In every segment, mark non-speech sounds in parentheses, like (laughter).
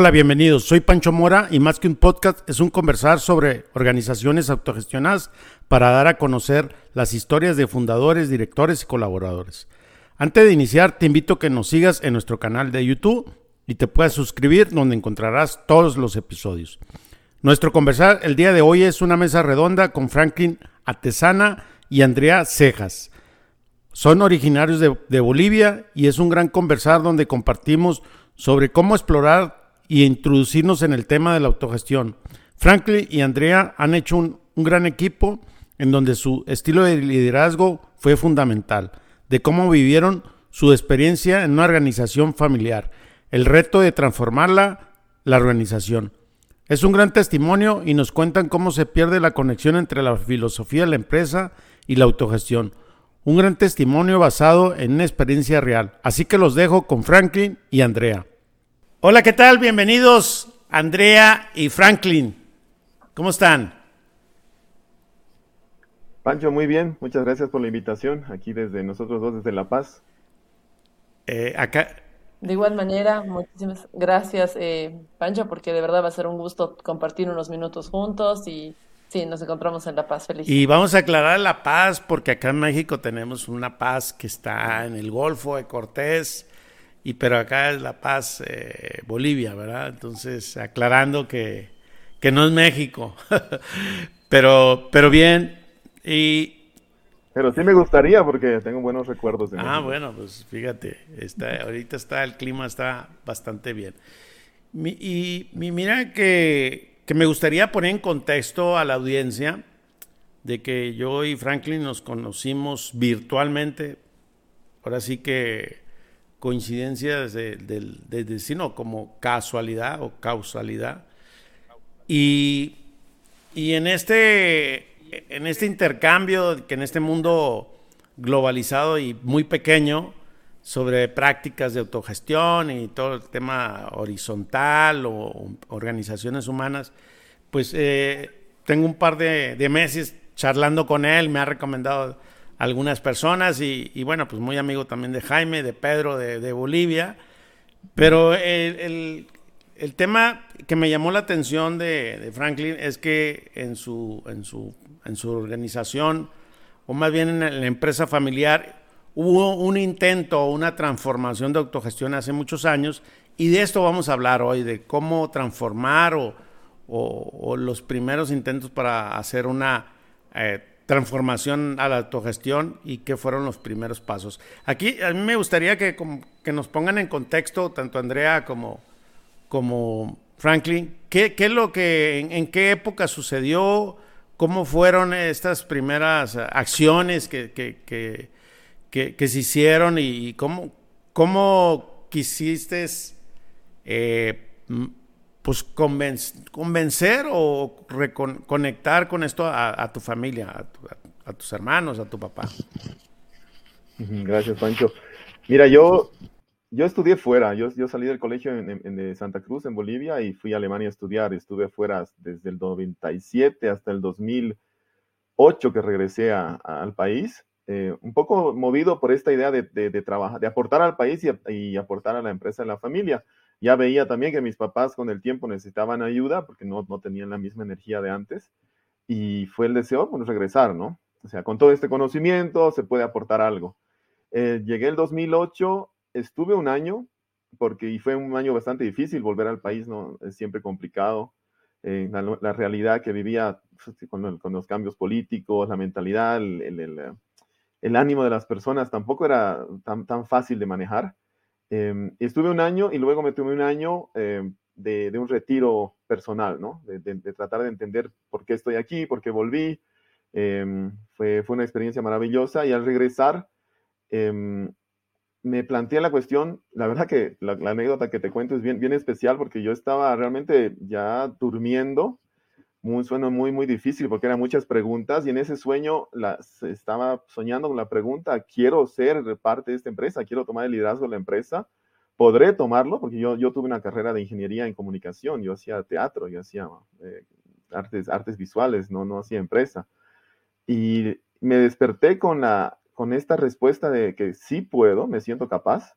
Hola, bienvenidos. Soy Pancho Mora y más que un podcast es un conversar sobre organizaciones autogestionadas para dar a conocer las historias de fundadores, directores y colaboradores. Antes de iniciar, te invito a que nos sigas en nuestro canal de YouTube y te puedas suscribir donde encontrarás todos los episodios. Nuestro conversar el día de hoy es una mesa redonda con Franklin Atesana y Andrea Cejas. Son originarios de, de Bolivia y es un gran conversar donde compartimos sobre cómo explorar y introducirnos en el tema de la autogestión. Franklin y Andrea han hecho un, gran equipo en donde su estilo de liderazgo fue fundamental, de cómo vivieron su experiencia en una organización familiar, el reto de transformarla, la organización. Es un gran testimonio y nos cuentan cómo se pierde la conexión entre la filosofía de la empresa y la autogestión. Un gran testimonio basado en una experiencia real. Así que los dejo con Franklin y Andrea. Hola, ¿qué tal? Bienvenidos, Andrea y Franklin. ¿Cómo están? Pancho, muy bien. Muchas gracias por la invitación. Aquí desde nosotros dos, desde La Paz. Eh, acá. De igual manera, muchísimas gracias, eh, Pancho, porque de verdad va a ser un gusto compartir unos minutos juntos y sí, nos encontramos en La Paz. Feliz. Y vamos a aclarar La Paz, porque acá en México tenemos una paz que está en el Golfo de Cortés y pero acá es La Paz, eh, Bolivia, ¿verdad? Entonces, aclarando que, que no es México, (laughs) pero, pero bien, y... Pero sí me gustaría porque tengo buenos recuerdos de Ah, bueno, pues fíjate, está, ahorita está, el clima está bastante bien. y mira que, que me gustaría poner en contexto a la audiencia de que yo y Franklin nos conocimos virtualmente, ahora sí que coincidencias del destino, como casualidad o causalidad. Y, y en, este, en este intercambio, que en este mundo globalizado y muy pequeño, sobre prácticas de autogestión y todo el tema horizontal o organizaciones humanas, pues eh, tengo un par de, de meses charlando con él, me ha recomendado algunas personas y, bueno, pues muy amigo también de Jaime, de Pedro, de, Bolivia. Pero el, tema que me llamó la atención de, Franklin es que en su, en, su, en su organización, o más bien en la empresa familiar, hubo un intento, una transformación de autogestión hace muchos años y de esto vamos a hablar hoy, de cómo transformar o, o, los primeros intentos para hacer una... Eh, transformación a la autogestión y qué fueron los primeros pasos. Aquí a mí me gustaría que, que nos pongan en contexto, tanto Andrea como, como Franklin, qué, qué es lo que, en, qué época sucedió, cómo fueron estas primeras acciones que, que, que, se hicieron y cómo, cómo quisiste eh, pues convencer o reconectar con esto a, tu familia, a, tus hermanos, a tu papá. Gracias, Pancho. Mira, yo, yo estudié fuera, yo, salí del colegio en, de Santa Cruz, en Bolivia, y fui a Alemania a estudiar. Estuve fuera desde el 97 hasta el 2008 que regresé al país. Eh, un poco movido por esta idea de, trabajar, de aportar al país y, y, aportar a la empresa y la familia ya veía también que mis papás con el tiempo necesitaban ayuda porque no, no tenían la misma energía de antes y fue el deseo, bueno, regresar, ¿no? O sea, con todo este conocimiento se puede aportar algo. Eh, llegué el 2008, estuve un año, porque y fue un año bastante difícil, volver al país no es siempre complicado. Eh, la, realidad que vivía pues, con, los cambios políticos, la mentalidad, el, el, el, ánimo de las personas tampoco era tan, tan fácil de manejar. Em, estuve un año y luego me tomé un año em, de, un retiro personal, ¿no? De, tratar de entender por qué estoy aquí, por qué volví. Em, fue, fue una experiencia maravillosa y al regresar me planteé la cuestión, la verdad que la, la, anécdota que te cuento es bien, bien especial porque yo estaba realmente ya durmiendo un sueño muy, muy difícil porque eran muchas preguntas y en ese sueño las, estaba soñando con la pregunta, quiero ser parte de esta empresa, quiero tomar el liderazgo de la empresa, podré tomarlo porque yo, yo tuve una carrera de ingeniería en comunicación, yo hacía teatro, yo hacía eh, artes, artes visuales, no, no hacía empresa. Y me desperté con, la, con esta respuesta de que sí puedo, me siento capaz,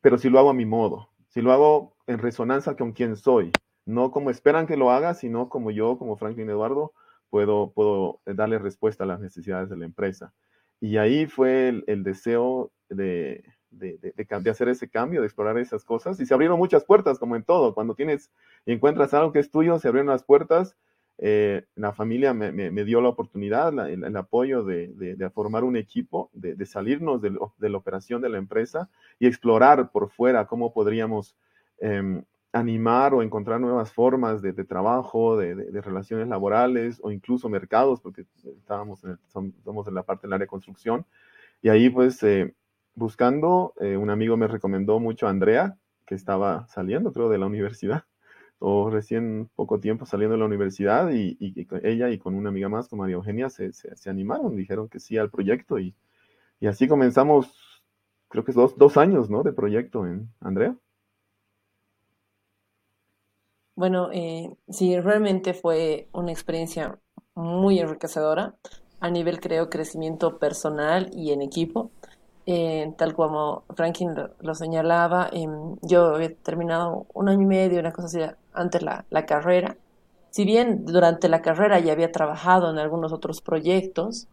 pero si lo hago a mi modo si lo hago en resonancia con quien soy, no como esperan que lo haga, sino como yo, como Franklin Eduardo, puedo, puedo darle respuesta a las necesidades de la empresa. Y ahí fue el, deseo de, de, de, hacer ese cambio, de explorar esas cosas. Y se abrieron muchas puertas, como en todo. Cuando tienes y encuentras algo que es tuyo, se abrieron las puertas. Eh, la familia me, me, dio la oportunidad, el, apoyo de, formar un equipo, de, salirnos de, la operación de la empresa y explorar por fuera cómo podríamos em, animar o encontrar nuevas formas de, trabajo, de, relaciones laborales o incluso mercados, porque estábamos en somos en la parte del área de construcción. Y ahí pues eh, buscando, eh, un amigo me recomendó mucho a Andrea, que estaba saliendo creo de la universidad, (laughs) o recién poco tiempo saliendo de la universidad, y, ella y con una amiga más, con María Eugenia, se, se, animaron, dijeron que sí al proyecto, y, y así comenzamos, creo que es dos, dos años, ¿no? De proyecto en Andrea. Bueno, eh, sí, realmente fue una experiencia muy enriquecedora a nivel, creo, crecimiento personal y en equipo. Eh, tal como Franklin lo, señalaba, em, yo había terminado un año y medio, una cosa así, antes la, la carrera. Si bien durante la carrera ya había trabajado en algunos otros proyectos,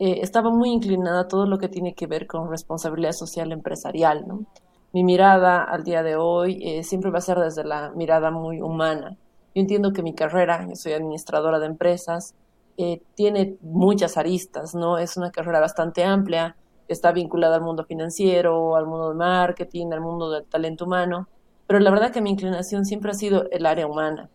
eh, estaba muy inclinada a todo lo que tiene que ver con responsabilidad social empresarial, ¿no? Mi mirada al día de hoy eh, siempre va a ser desde la mirada muy humana. Yo entiendo que mi carrera, yo soy administradora de empresas, eh, tiene muchas aristas, ¿no? Es una carrera bastante amplia, está vinculada al mundo financiero, al mundo del marketing, al mundo del talento humano, pero la verdad que mi inclinación siempre ha sido el área humana.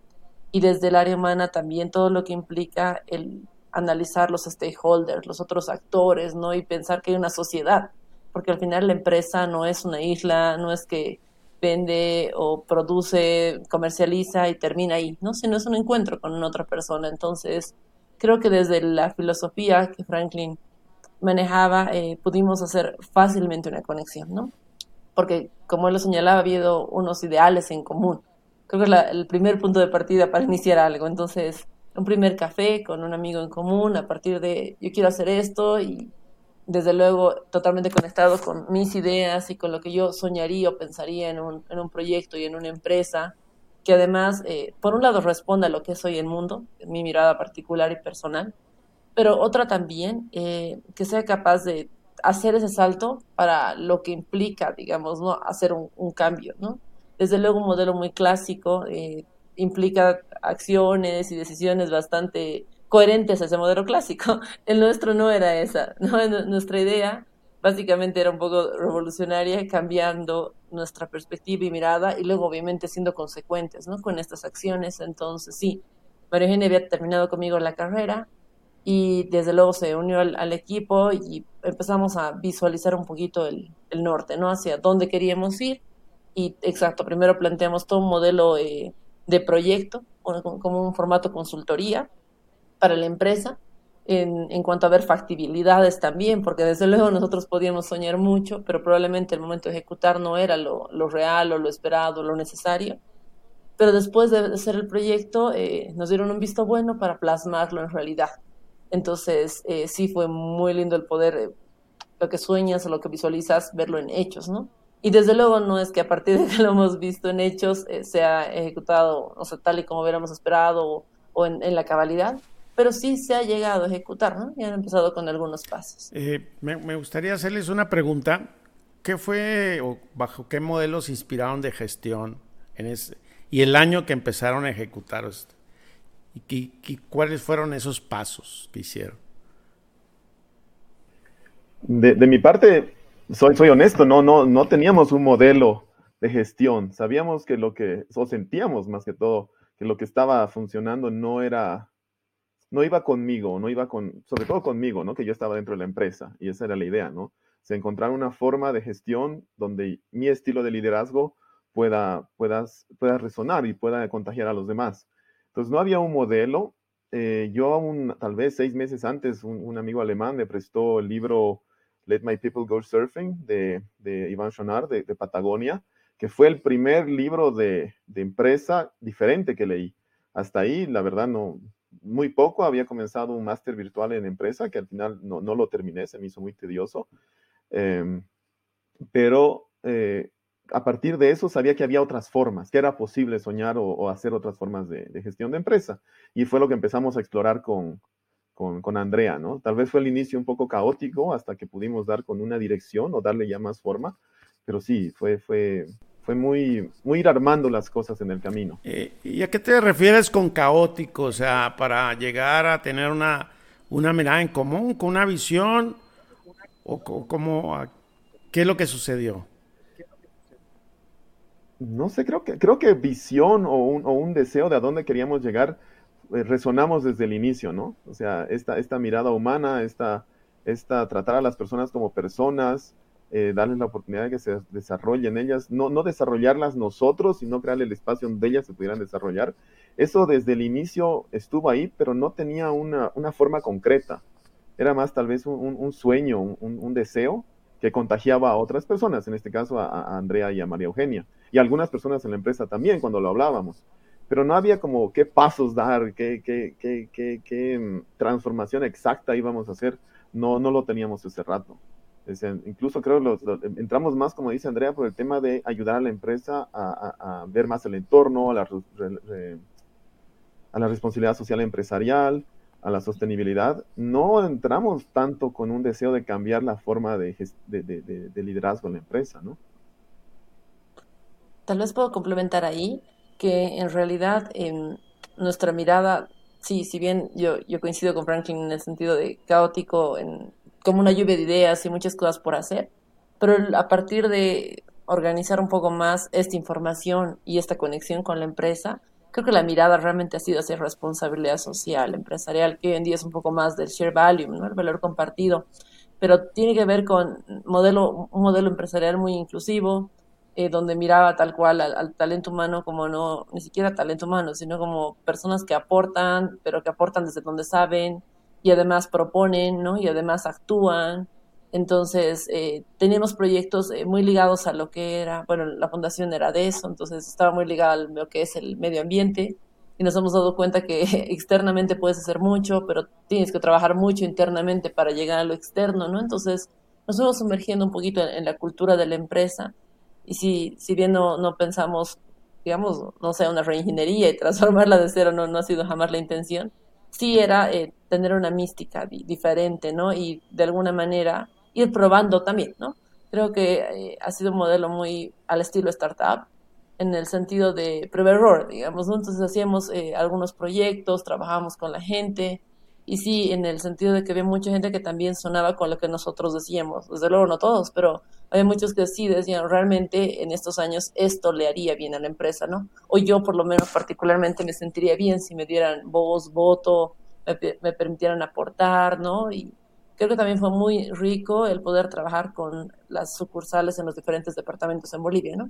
Y desde el área humana también todo lo que implica el analizar los stakeholders, los otros actores, ¿no? Y pensar que hay una sociedad porque al final la empresa no es una isla, no es que vende o produce, comercializa y termina ahí, ¿no? Sino es un encuentro con otra persona. Entonces, creo que desde la filosofía que Franklin manejaba, eh, pudimos hacer fácilmente una conexión, ¿no? Porque, como él lo señalaba, ha habido unos ideales en común. Creo que es el primer punto de partida para iniciar algo. Entonces, un primer café con un amigo en común, a partir de yo quiero hacer esto y desde luego totalmente conectado con mis ideas y con lo que yo soñaría o pensaría en un, en un proyecto y en una empresa, que además, eh, por un lado, responda a lo que soy el mundo, mi mirada particular y personal, pero otra también, eh, que sea capaz de hacer ese salto para lo que implica, digamos, ¿no? hacer un, un cambio, ¿no? Desde luego un modelo muy clásico, eh, implica acciones y decisiones bastante coherentes a ese modelo clásico. (laughs) El nuestro no era esa, ¿no? (laughs) Nuestra idea básicamente era un poco revolucionaria, cambiando nuestra perspectiva y mirada y luego obviamente siendo consecuentes, ¿no? Con estas acciones. Entonces, sí, María Eugenia había terminado conmigo la carrera y desde luego se unió al, equipo y empezamos a visualizar un poquito el, norte, ¿no? Hacia dónde queríamos ir. Y exacto, primero planteamos todo un modelo eh, de proyecto, como un formato consultoría, para la empresa en, en, cuanto a ver factibilidades también, porque desde luego nosotros podíamos soñar mucho, pero probablemente el momento de ejecutar no era lo, lo real o lo esperado, lo necesario. Pero después de hacer el proyecto eh, nos dieron un visto bueno para plasmarlo en realidad. Entonces eh, sí fue muy lindo el poder, eh, lo que sueñas o lo que visualizas, verlo en hechos, ¿no? Y desde luego no es que a partir de que lo hemos visto en hechos sea ejecutado, o sea, tal y como hubiéramos esperado o, o en, en la cabalidad, pero sí se ha llegado a ejecutar, ¿no? Y han empezado con algunos pasos. Eh, me, gustaría hacerles una pregunta. ¿Qué fue o bajo qué modelos se inspiraron de gestión en ese, y el año que empezaron a ejecutar esto? ¿Y, cuáles fueron esos pasos que hicieron? De, mi parte, soy, soy honesto, no, no, no teníamos un modelo de gestión. Sabíamos que lo que, o sentíamos más que todo, que lo que estaba funcionando no era no iba conmigo, no iba con, sobre todo conmigo, ¿no? Que yo estaba dentro de la empresa y esa era la idea, ¿no? Se encontrar una forma de gestión donde mi estilo de liderazgo pueda, pueda, pueda resonar y pueda contagiar a los demás. Entonces no había un modelo. Eh, yo un, tal vez seis meses antes, un, amigo alemán me prestó el libro Let My People Go Surfing de, de Iván Schonar de, de, Patagonia, que fue el primer libro de, de empresa diferente que leí. Hasta ahí, la verdad, no, muy poco, había comenzado un máster virtual en empresa, que al final no, lo terminé, se me hizo muy tedioso. Em, pero eh, a partir de eso sabía que había otras formas, que era posible soñar o, hacer otras formas de, gestión de empresa. Y fue lo que empezamos a explorar con, con, Andrea, ¿no? Tal vez fue el inicio un poco caótico hasta que pudimos dar con una dirección o darle ya más forma, pero sí, fue, fue, fue muy, muy ir armando las cosas en el camino. Eh, ¿Y a qué te refieres con caótico? O sea, para llegar a tener una, una mirada en común, con una visión, o, como, ¿qué es lo que sucedió? No sé, creo que, creo que visión o un, o un deseo de a dónde queríamos llegar eh, resonamos desde el inicio, ¿no? O sea, esta, esta mirada humana, esta, esta tratar a las personas como personas, eh, darles la oportunidad de que se desarrollen ellas, no, no desarrollarlas nosotros, sino crearle el espacio donde ellas se pudieran desarrollar. Eso desde el inicio estuvo ahí, pero no tenía una, una forma concreta. Era más tal vez un, un sueño, un, un, deseo que contagiaba a otras personas, en este caso a, a Andrea y a María Eugenia, y a algunas personas en la empresa también cuando lo hablábamos pero no había como qué pasos dar, qué, qué, qué, qué, mm, transformación exacta íbamos a hacer, no, no lo teníamos ese rato. Incluso creo que entramos más, como dice Andrea, por el tema de ayudar a la empresa a, ver más el entorno, a la, responsabilidad social empresarial, a la sostenibilidad. No entramos tanto con un deseo de cambiar la forma de, de, de liderazgo en la empresa, ¿no? Tal vez puedo complementar ahí que en realidad nuestra mirada, sí, si bien yo coincido con Franklin en el sentido de caótico, en, como una lluvia de ideas y muchas cosas por hacer, pero a partir de organizar un poco más esta información y esta conexión con la empresa, creo que la mirada realmente ha sido hacia responsabilidad social, empresarial, que hoy en día es un poco más del share value, ¿no? el valor compartido, pero tiene que ver con modelo, un modelo empresarial muy inclusivo, eh, donde miraba tal cual al, talento humano como no, ni siquiera talento humano, sino como personas que aportan, pero que aportan desde donde saben y además proponen, ¿no? Y además actúan. Entonces, eh, teníamos proyectos eh, muy ligados a lo que era, bueno, la fundación era de eso, entonces estaba muy ligada a lo que es el medio ambiente y nos hemos dado cuenta que (laughs) externamente puedes hacer mucho, pero tienes que trabajar mucho internamente para llegar a lo externo, ¿no? Entonces, nos fuimos sumergiendo un poquito en la cultura de la empresa y si, si bien no, no pensamos, digamos, no sé, una reingeniería y (laughs) transformarla de cero no, no ha sido jamás la intención, sí era eh, tener una mística diferente, ¿no? Y de alguna manera ir probando también, ¿no? Creo que eh, ha sido un modelo muy al estilo startup, en el sentido de prueba digamos, ¿no? Entonces hacíamos eh, algunos proyectos, trabajábamos con la gente, y sí, en el sentido de que había mucha gente que también sonaba con lo que nosotros decíamos, desde luego no todos, pero hay muchos que sí decían, realmente en estos años esto le haría bien a la empresa, ¿no? O yo por lo menos particularmente me sentiría bien si me dieran voz, voto, me, permitieran aportar, ¿no? Y creo que también fue muy rico el poder trabajar con las sucursales en los diferentes departamentos en Bolivia, ¿no?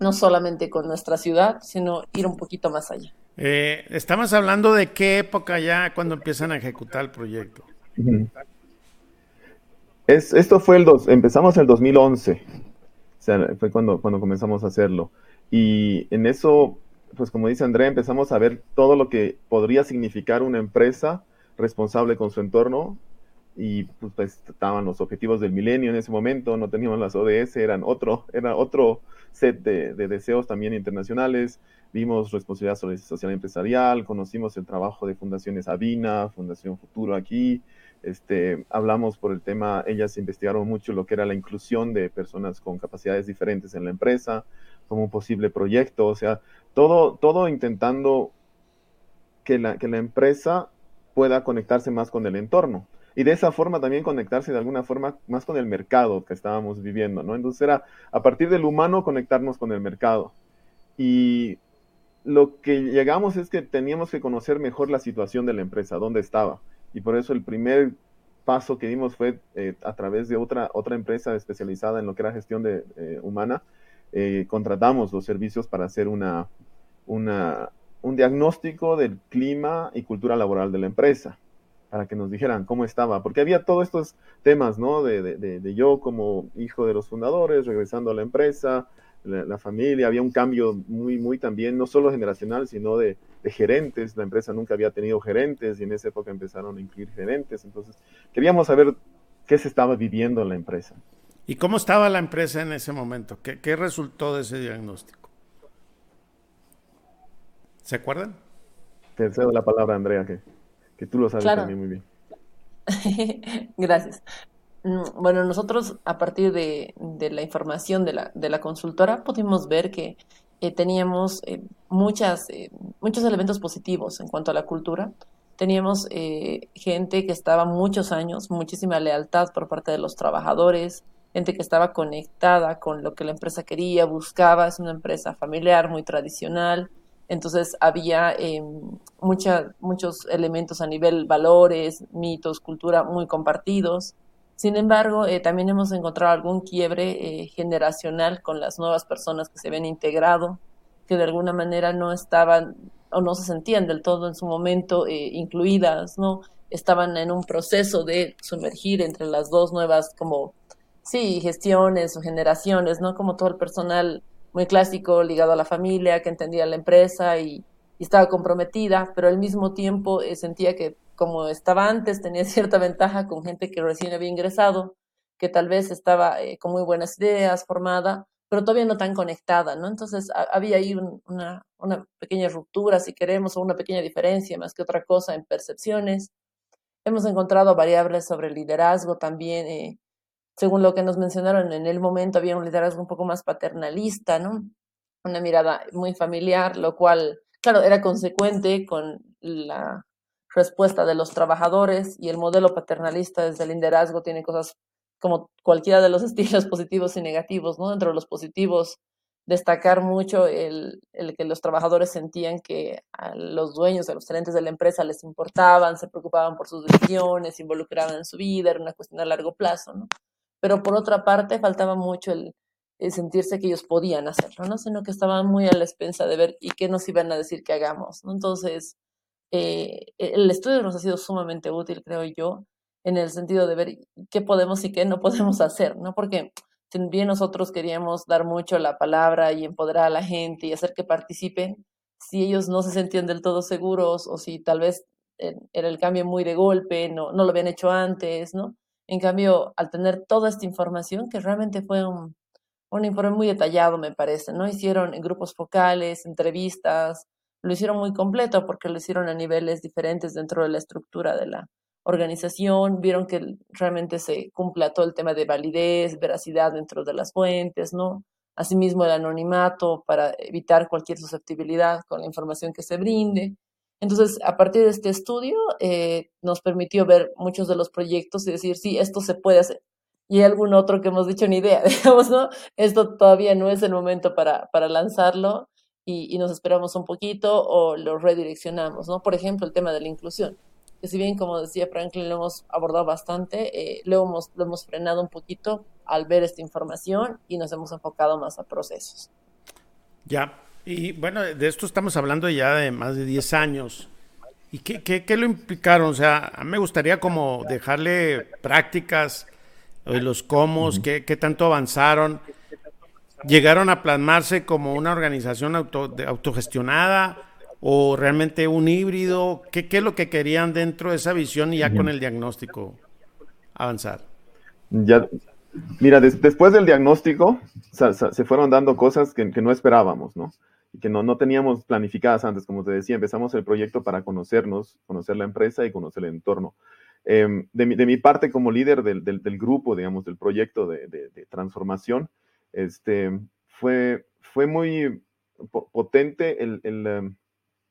No solamente con nuestra ciudad, sino ir un poquito más allá. Eh, estamos hablando de qué época ya cuando empiezan a ejecutar el proyecto esto fue el dos, empezamos el 2011, o sea, fue cuando, cuando comenzamos a hacerlo. Y en eso, pues como dice Andrea, empezamos a ver todo lo que podría significar una empresa responsable con su entorno. Y pues, pues estaban los objetivos del milenio en ese momento, no teníamos las ODS, eran otro, era otro set de, de deseos también internacionales. Vimos responsabilidad social empresarial, conocimos el trabajo de Fundaciones Avina, Fundación Futuro aquí, este, hablamos por el tema, ellas investigaron mucho lo que era la inclusión de personas con capacidades diferentes en la empresa, como un posible proyecto, o sea, todo, todo intentando que la, que la empresa pueda conectarse más con el entorno y de esa forma también conectarse de alguna forma más con el mercado que estábamos viviendo, ¿no? Entonces era a partir del humano conectarnos con el mercado. Y lo que llegamos es que teníamos que conocer mejor la situación de la empresa, dónde estaba y por eso el primer paso que dimos fue eh, a través de otra, otra empresa especializada en lo que era gestión de, eh, humana, eh, contratamos los servicios para hacer una, una, un diagnóstico del clima y cultura laboral de la empresa, para que nos dijeran cómo estaba, porque había todos estos temas, ¿no? De, de, de yo como hijo de los fundadores, regresando a la empresa, la, familia, había un cambio muy, muy también, no solo generacional, sino de, gerentes. La empresa nunca había tenido gerentes y en esa época empezaron a incluir gerentes. Entonces, queríamos saber qué se estaba viviendo en la empresa. ¿Y cómo estaba la empresa en ese momento? ¿Qué, qué resultó de ese diagnóstico? ¿Se acuerdan? Te cedo la palabra, Andrea, que, que tú lo sabes también muy bien. (laughs) Gracias. Mm, bueno, nosotros a partir de, la información de la, de la, consultora pudimos ver que eh, teníamos eh, muchas, eh, muchos elementos positivos en cuanto a la cultura. Teníamos gente que estaba muchos años, muchísima lealtad por parte de los trabajadores, gente que estaba conectada con lo que la empresa quería, buscaba, es una empresa familiar, muy tradicional, entonces había muchos elementos a nivel valores, mitos, cultura muy compartidos. Sin embargo, eh, también hemos encontrado algún quiebre eh, generacional con las nuevas personas que se ven integrado, que de alguna manera no estaban o no se sentían del todo en su momento eh, incluidas, ¿no? Estaban en un proceso de sumergir entre las dos nuevas, como, sí, gestiones o generaciones, ¿no? Como todo el personal muy clásico ligado a la familia, que entendía la empresa y, estaba comprometida, pero al mismo tiempo sentía que como estaba antes, tenía (laughs) cierta ventaja con gente que recién había ingresado, que tal vez estaba eh, con muy buenas ideas, formada, pero todavía no tan conectada, ¿no? Entonces había ahí una, una, pequeña ruptura, si queremos, o una pequeña diferencia más que otra cosa en percepciones. Hemos encontrado variables sobre liderazgo también, eh, según lo que nos mencionaron en el momento, había un liderazgo un poco más paternalista, ¿no? Una mirada muy familiar, lo cual, claro, era consecuente con la respuesta de los trabajadores y el modelo paternalista desde el liderazgo tiene cosas como cualquiera de los (laughs) estilos positivos y negativos, ¿no? Dentro de los positivos, destacar mucho el, el, que los trabajadores sentían que a los dueños, a los gerentes de la empresa les importaban, se preocupaban por sus decisiones, se involucraban en su vida, era una cuestión a largo plazo, ¿no? Pero por otra parte, faltaba mucho el, sentirse que ellos podían hacerlo, ¿no? Sino que estaban muy a la expensa de ver y qué nos iban a decir que hagamos, ¿no? Entonces, eh, el estudio nos ha sido sumamente útil, creo yo, en el sentido de ver qué podemos y qué no podemos hacer, ¿no? Porque bien nosotros queríamos dar mucho la palabra y empoderar a la gente y hacer que participen, si ellos no se sentían del todo seguros o si tal vez eh, era el cambio muy de golpe, no, no lo habían hecho antes, ¿no? En cambio, al tener toda esta información, que realmente fue un, un informe muy detallado, me parece, ¿no? Hicieron en grupos focales, entrevistas, lo hicieron muy completo porque lo hicieron a niveles diferentes dentro de la estructura de la organización, vieron que realmente se cumpla todo el tema de validez, veracidad dentro de las fuentes, ¿no? Asimismo el anonimato para evitar cualquier susceptibilidad con la información que se brinde. Entonces, a partir de este estudio, eh, nos permitió ver muchos de los proyectos y decir, sí, esto se puede hacer. Y hay algún otro que hemos dicho ni idea, (laughs) digamos, ¿no? Esto todavía no es el momento para, para lanzarlo y, nos esperamos un poquito o lo redireccionamos, ¿no? Por ejemplo, el tema de la inclusión, que si bien, como decía Franklin, lo hemos abordado bastante, eh, lo, hemos, lo hemos frenado un poquito al ver esta información y nos hemos enfocado más a procesos. Ya, y bueno, de esto estamos hablando ya de más de 10 años. ¿Y qué, qué, qué lo implicaron? O sea, a mí me gustaría como dejarle prácticas, los cómo, qué, qué tanto avanzaron llegaron a plasmarse como una organización auto, autogestionada o realmente un híbrido? ¿Qué, es lo que querían dentro de esa visión y ya con el diagnóstico avanzar? Ya, mira, después del diagnóstico se fueron dando cosas que, no esperábamos, ¿no? Que no, no teníamos planificadas antes, como te decía, empezamos el proyecto para conocernos, conocer la empresa y conocer el entorno. Em, de, mi, de, mi, parte como líder del, del, grupo, digamos, del proyecto de, de transformación, este, fue, fue muy potente el, em,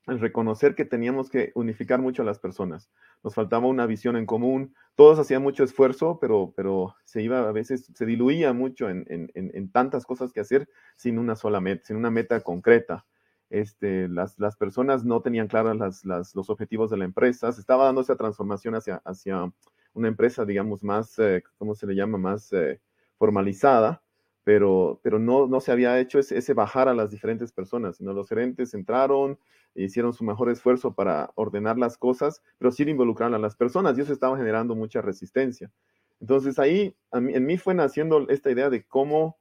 el, reconocer que teníamos que unificar mucho a las personas. Nos faltaba una visión en común, todos hacían mucho esfuerzo, pero, pero se iba a veces, se diluía mucho en, en, en tantas cosas que hacer sin una sola meta, sin una meta concreta. Este, las, las, personas no tenían claros las, las, los objetivos de la empresa, se estaba dando esa transformación hacia, hacia una empresa, digamos, más, eh, ¿cómo se le llama?, más eh, formalizada, pero, pero no, no se había hecho ese, bajar a las diferentes personas, sino los gerentes entraron, e hicieron su mejor esfuerzo para ordenar las cosas, pero sin involucrar a las personas y eso estaba generando mucha resistencia. Entonces ahí en mí fue naciendo esta idea de cómo,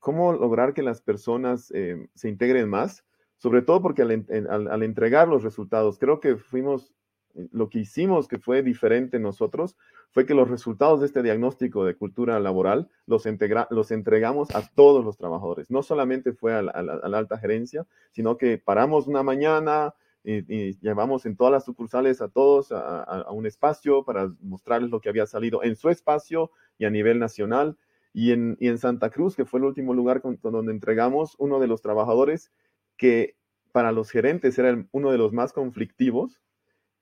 cómo lograr que las personas eh, se integren más, sobre todo porque al, al, entregar los resultados, creo que fuimos lo que hicimos que fue diferente nosotros fue que los resultados de este diagnóstico de cultura laboral los, los entregamos a todos los trabajadores. No solamente fue a la, alta gerencia, sino que paramos una mañana y, llevamos en todas las sucursales a todos a, un espacio para mostrarles lo que había salido en su espacio y a nivel nacional. Y en Santa Cruz, que fue el último lugar donde entregamos, uno de los trabajadores que para los gerentes era uno de los más conflictivos,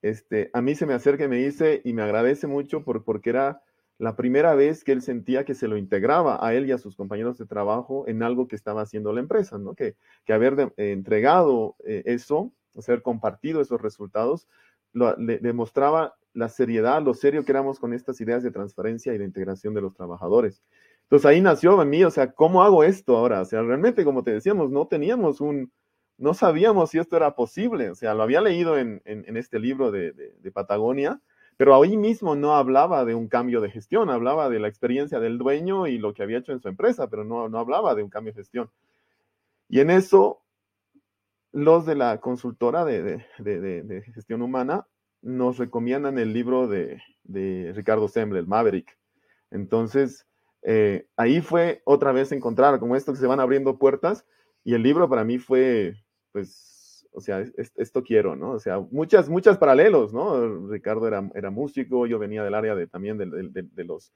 este, a mí se me acerca y me dice, y me agradece mucho por, porque era la primera vez que él sentía que se lo integraba a él y a sus compañeros de trabajo en algo que estaba haciendo la empresa, ¿no? Que, que haber entregado eh, eso, haber compartido esos resultados, le demostraba la seriedad, lo serio que éramos con estas ideas de transparencia y de integración de los trabajadores. Entonces ahí nació en mí, o sea, ¿cómo hago esto ahora? O sea, realmente, como te decíamos, no teníamos un, no sabíamos si esto era posible. O sea, lo había leído en, este libro de, Patagonia, pero ahí mismo no hablaba de un cambio de gestión, hablaba de la experiencia del dueño y lo que había hecho en su empresa, pero no, no hablaba de un cambio de gestión. Y en eso, los de la consultora de, gestión humana nos recomiendan el libro de, Ricardo Semble, el Maverick. Entonces, eh, ahí fue otra vez encontrar como esto que se van abriendo puertas y el libro para mí fue pues, o sea, esto quiero, ¿no? O sea, muchas, muchas paralelos, ¿no? Ricardo era, era músico, yo venía del área de, también de, los,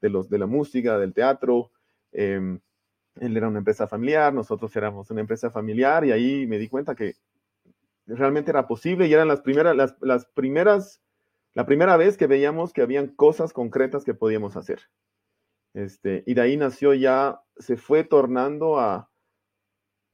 de, los, de la música, del teatro. Em, él era una empresa familiar, nosotros éramos una empresa familiar y ahí me di cuenta que realmente era posible y eran las primeras, las, las primeras, la primera vez que veíamos que habían cosas concretas que podíamos hacer. Este, y de ahí nació ya, se fue tornando a,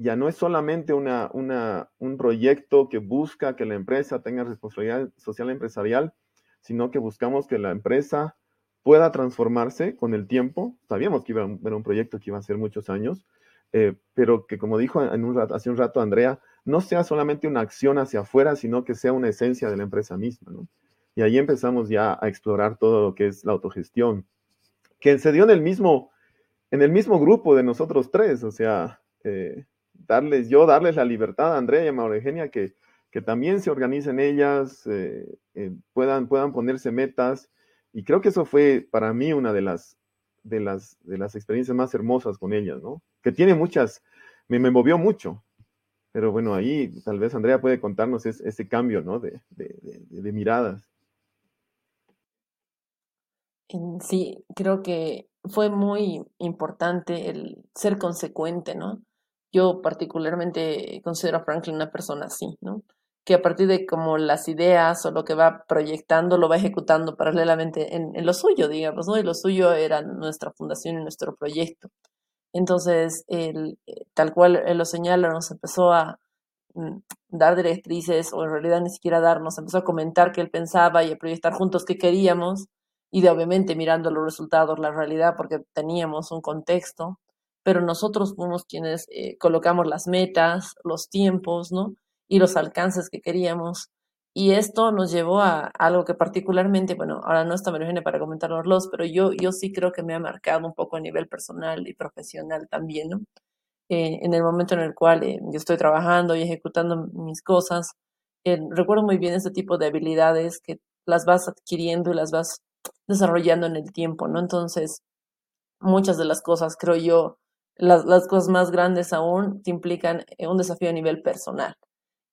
ya no es solamente una, un proyecto que busca que la empresa tenga responsabilidad social empresarial, sino que buscamos que la empresa pueda transformarse con el tiempo. Sabíamos que iba a ser un proyecto que iba a ser muchos años, eh, pero que como dijo un hace un rato Andrea, no sea solamente una acción hacia afuera, sino que sea una esencia de la empresa misma. Y ahí empezamos ya a explorar todo lo que es la autogestión, que se dio en el mismo, en el mismo grupo de nosotros tres, o sea, eh, darles, yo darles la libertad a Andrea y a Maura Eugenia que, que también se organicen ellas, eh, eh, puedan, puedan ponerse metas. Y creo que eso fue para mí una de las, de las, de las experiencias más hermosas con ellas, ¿no? Que tiene muchas, me, me movió mucho. Pero bueno, ahí tal vez Andrea puede contarnos ese cambio, ¿no? De, de, de miradas. Sí, creo que fue muy importante el ser consecuente, ¿no? Yo particularmente considero a Franklin una persona así, ¿no? Que a partir de como las ideas o lo que va proyectando, lo va ejecutando paralelamente en, lo suyo, digamos. Y lo suyo era nuestra fundación y nuestro proyecto. Entonces, él, eh, tal cual él lo señala, nos empezó a mm, dar directrices, o en realidad ni siquiera darnos, empezó a comentar qué él pensaba y a proyectar juntos qué queríamos, y de obviamente mirando los resultados, la realidad, porque teníamos un contexto, pero nosotros fuimos quienes eh, colocamos las metas, los tiempos, ¿no? Y los alcances que queríamos. Y esto nos llevó a algo que particularmente, bueno, ahora no está María para comentarnos, pero yo, yo sí creo que me ha marcado un poco a nivel personal y profesional también, ¿no? Eh, en el momento en el cual eh, yo estoy trabajando y ejecutando mis cosas, recuerdo muy bien ese tipo de habilidades que las vas adquiriendo y las vas desarrollando en el tiempo, ¿no? Entonces, muchas de las cosas, creo yo, las, las cosas más grandes aún te implican eh, un desafío a nivel personal.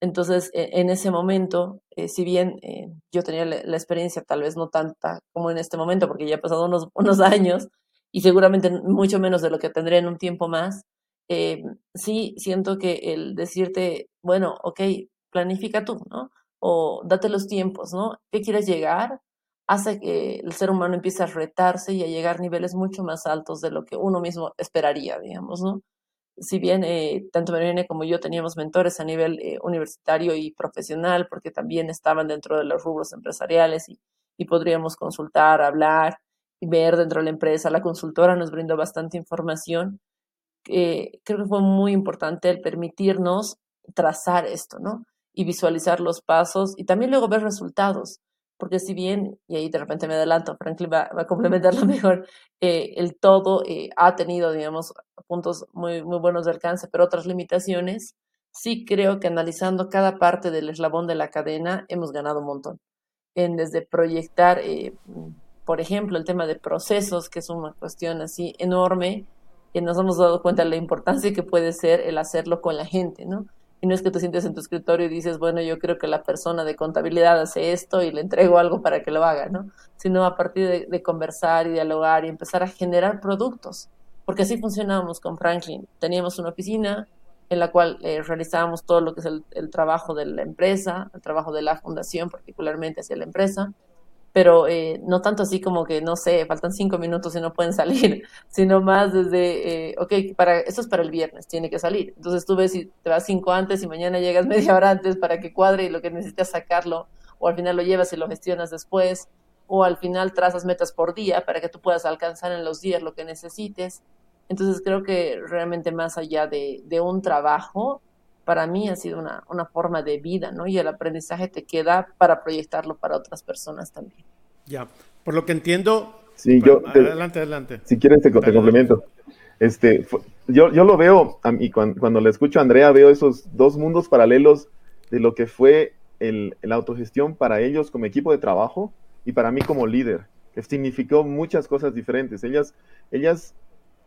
Entonces, e, en ese momento, eh, si bien eh, yo tenía la, experiencia, tal vez no tanta como en este momento, porque ya he pasado unos, (laughs) unos años y seguramente mucho menos de lo que tendré en un tiempo más, sí siento que el decirte, bueno, ok, planifica tú, ¿no? O date los tiempos, ¿no? ¿Qué quieres llegar? Hace que el ser humano empiece a retarse y a llegar a niveles mucho más altos de lo que uno mismo esperaría, digamos, ¿no? Si bien eh, tanto Mariana como yo teníamos mentores a nivel eh, universitario y profesional, porque también estaban dentro de los rubros empresariales y, y podríamos consultar, hablar y ver dentro de la empresa, la consultora nos brindó bastante información. Eh, creo que fue muy importante el permitirnos trazar esto, ¿no? Y visualizar los pasos y también luego ver resultados porque si bien, y ahí de repente me adelanto, Franklin va, a complementarlo (laughs) mejor, eh, el todo eh, ha tenido, digamos, puntos muy, muy buenos de alcance, pero otras limitaciones, sí creo que analizando cada parte del eslabón de la cadena hemos ganado un montón. en desde proyectar, eh, por ejemplo, el tema de procesos, que es una cuestión así enorme, que nos hemos dado cuenta de la importancia que puede ser el hacerlo con la gente, ¿no? Y no es que te sientes en tu escritorio y dices, bueno, yo creo que la persona de contabilidad hace esto y le entrego algo para que lo haga, ¿no? Sino a partir de, conversar y dialogar y empezar a generar productos. Porque así funcionábamos con Franklin. Teníamos una oficina, en la cual eh, realizábamos todo lo que es el, el, trabajo de la empresa, el trabajo de la fundación particularmente hacia la empresa, pero eh, no tanto así como que, no sé, faltan cinco minutos y no pueden salir, (laughs) sino más desde, eh, ok, para, esto es para el viernes, tiene que salir. Entonces tú ves si te vas cinco antes y mañana llegas (laughs) media hora antes para que cuadre y lo que necesitas sacarlo, o al final lo llevas y lo gestionas después, o al final trazas metas por día para que tú puedas alcanzar en los días lo que necesites. Entonces creo que realmente más allá de, de un trabajo, para mí ha sido una, una, forma de vida, ¿no? Y el aprendizaje te queda para proyectarlo para otras personas también. Ya, por lo que entiendo. Sí, yo. adelante, adelante. Si quieres, te, te complemento. Este, yo, yo lo veo, y cuando, cuando, le escucho a Andrea, veo esos dos mundos paralelos de lo que fue el, la autogestión para ellos como equipo de trabajo y para mí como líder, que significó muchas cosas diferentes. Ellas, ellas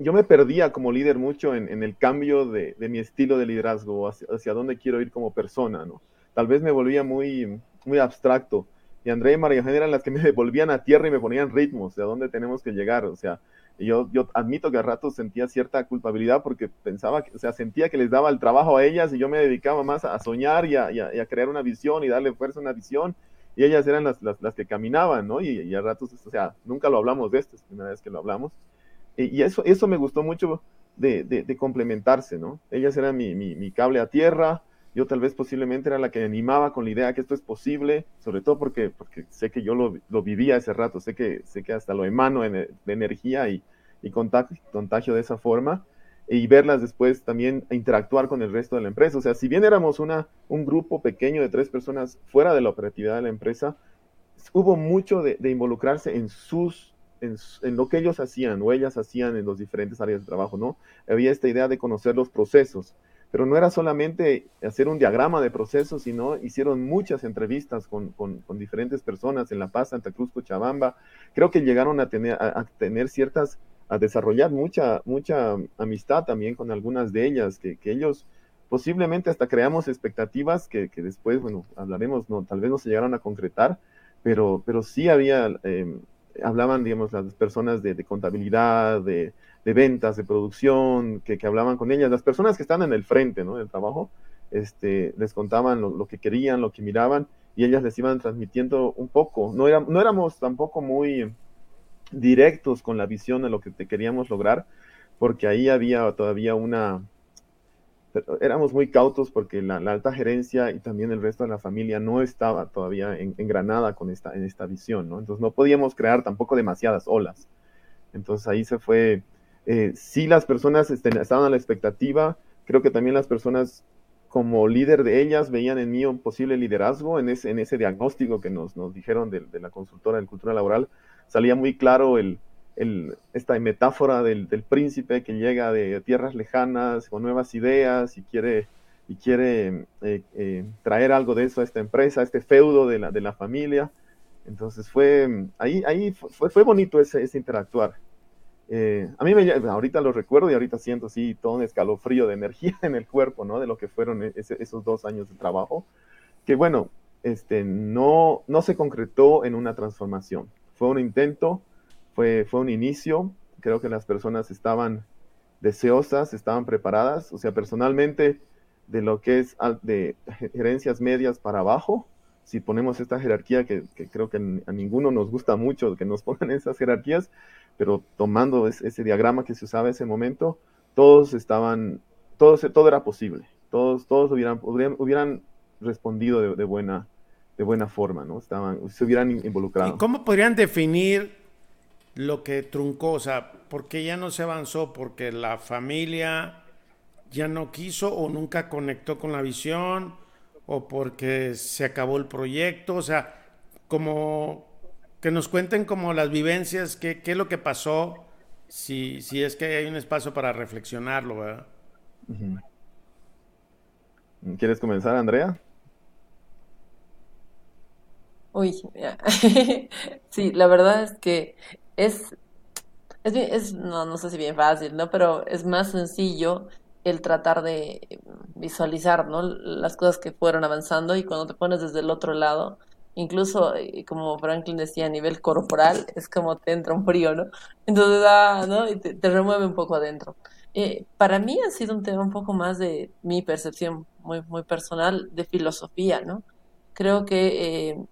yo me perdía como líder mucho en, en el cambio de, de, mi estilo de liderazgo, hacia, hacia, dónde quiero ir como persona, ¿no? Tal vez me volvía muy, muy abstracto. Y André y María Eugenia eran las que (laughs) me devolvían a tierra y me ponían ritmos de dónde tenemos que llegar. O sea, yo, yo admito que a ratos sentía cierta culpabilidad porque pensaba, que, o sea, sentía que les daba el trabajo a ellas y yo me dedicaba más a soñar y a, a crear una visión y darle fuerza a una visión. Y ellas eran las, las, las que caminaban, ¿no? Y, y a ratos, o sea, nunca lo hablamos de esto, es la primera vez que lo hablamos y eso, eso me gustó mucho de, complementarse, ¿no? Ellas eran mi, mi, cable a tierra, yo tal vez posiblemente era la que animaba con la idea que esto es posible, sobre todo porque, porque sé que yo lo, lo vivía ese rato, sé que, sé que hasta lo emano de energía y, y contagio, contagio de esa forma, y verlas después también interactuar con el resto de la empresa. O sea, si bien éramos una, un grupo pequeño de tres personas fuera de la operatividad de la empresa, hubo mucho de involucrarse en sus en, lo que ellos hacían o ellas hacían en los diferentes áreas de trabajo, ¿no? Había esta idea de conocer los procesos, pero no era solamente hacer un diagrama de procesos, sino hicieron muchas entrevistas con, con, diferentes personas en La Paz, Santa Cruz, Cochabamba. Creo que llegaron a tener, a, tener ciertas, a desarrollar mucha, mucha amistad también con algunas de ellas, que, que ellos posiblemente hasta creamos expectativas que, que, después, bueno, hablaremos, no, tal vez no se llegaron a concretar, pero, pero sí había eh, hablaban, digamos, las personas de, contabilidad, de, ventas, de producción, que, que, hablaban con ellas, las personas que están en el frente, ¿no? Del trabajo, este, les contaban lo, lo, que querían, lo que miraban, y ellas les iban transmitiendo un poco. No, era, no éramos tampoco muy directos con la visión de lo que te queríamos lograr, porque ahí había todavía una, éramos muy cautos porque la, la, alta gerencia y también el resto de la familia no estaba todavía en, engranada con esta, en esta visión, ¿no? Entonces no podíamos crear tampoco demasiadas olas. Entonces ahí se fue, eh, sí las personas este, estaban a la expectativa, creo que también las personas como líder de ellas veían en mí un posible liderazgo en ese, en ese diagnóstico que nos, nos dijeron de, de la consultora de cultura laboral, salía muy claro el, el, esta metáfora del, del, príncipe que llega de tierras lejanas con nuevas ideas y quiere, y quiere eh, eh, traer algo de eso a esta empresa, a este feudo de la, de la familia. Entonces fue, ahí, ahí fue, fue bonito ese, ese interactuar. Eh, a mí me, ahorita lo recuerdo y ahorita siento así todo un escalofrío de energía (laughs) en el cuerpo, ¿no? De lo que fueron ese, esos dos años de trabajo, que bueno, este, no, no se concretó en una transformación. Fue un intento, fue, fue un inicio, creo que las personas estaban deseosas, estaban preparadas, o sea, personalmente de lo que es de (laughs) gerencias medias para abajo, si ponemos esta jerarquía que, creo que a ninguno nos gusta mucho que nos (laughs) pongan esas jerarquías, pero tomando ese, diagrama que se usaba en ese momento, todos estaban, todos, todo era posible, todos, todos hubieran, hubieran, hubieran respondido de, de, buena, de buena forma, ¿no? Estaban, se hubieran involucrado. ¿Y cómo podrían definir lo que truncó? O sea, ¿por qué ya no se avanzó? ¿Porque la familia ya no quiso o nunca conectó con la visión? ¿O porque se acabó el proyecto? O sea, como que nos cuenten como las vivencias, qué, qué es lo que pasó, si, si es que hay un espacio para reflexionarlo, ¿verdad? ¿Quieres comenzar, Andrea? Uy, (laughs) sí, la verdad es que es, es, es, no, no sé si bien fácil, ¿no? Pero es más sencillo el tratar de visualizar, ¿no? Las cosas que fueron avanzando y cuando te pones desde el otro lado, incluso eh, como Franklin decía, a nivel corporal, es como te entra un frío, ¿no? Entonces, ah, ¿no? Y te, te remueve un poco adentro. Eh, para mí ha sido un tema un poco más de mi percepción muy, muy personal de filosofía, ¿no? Creo que eh,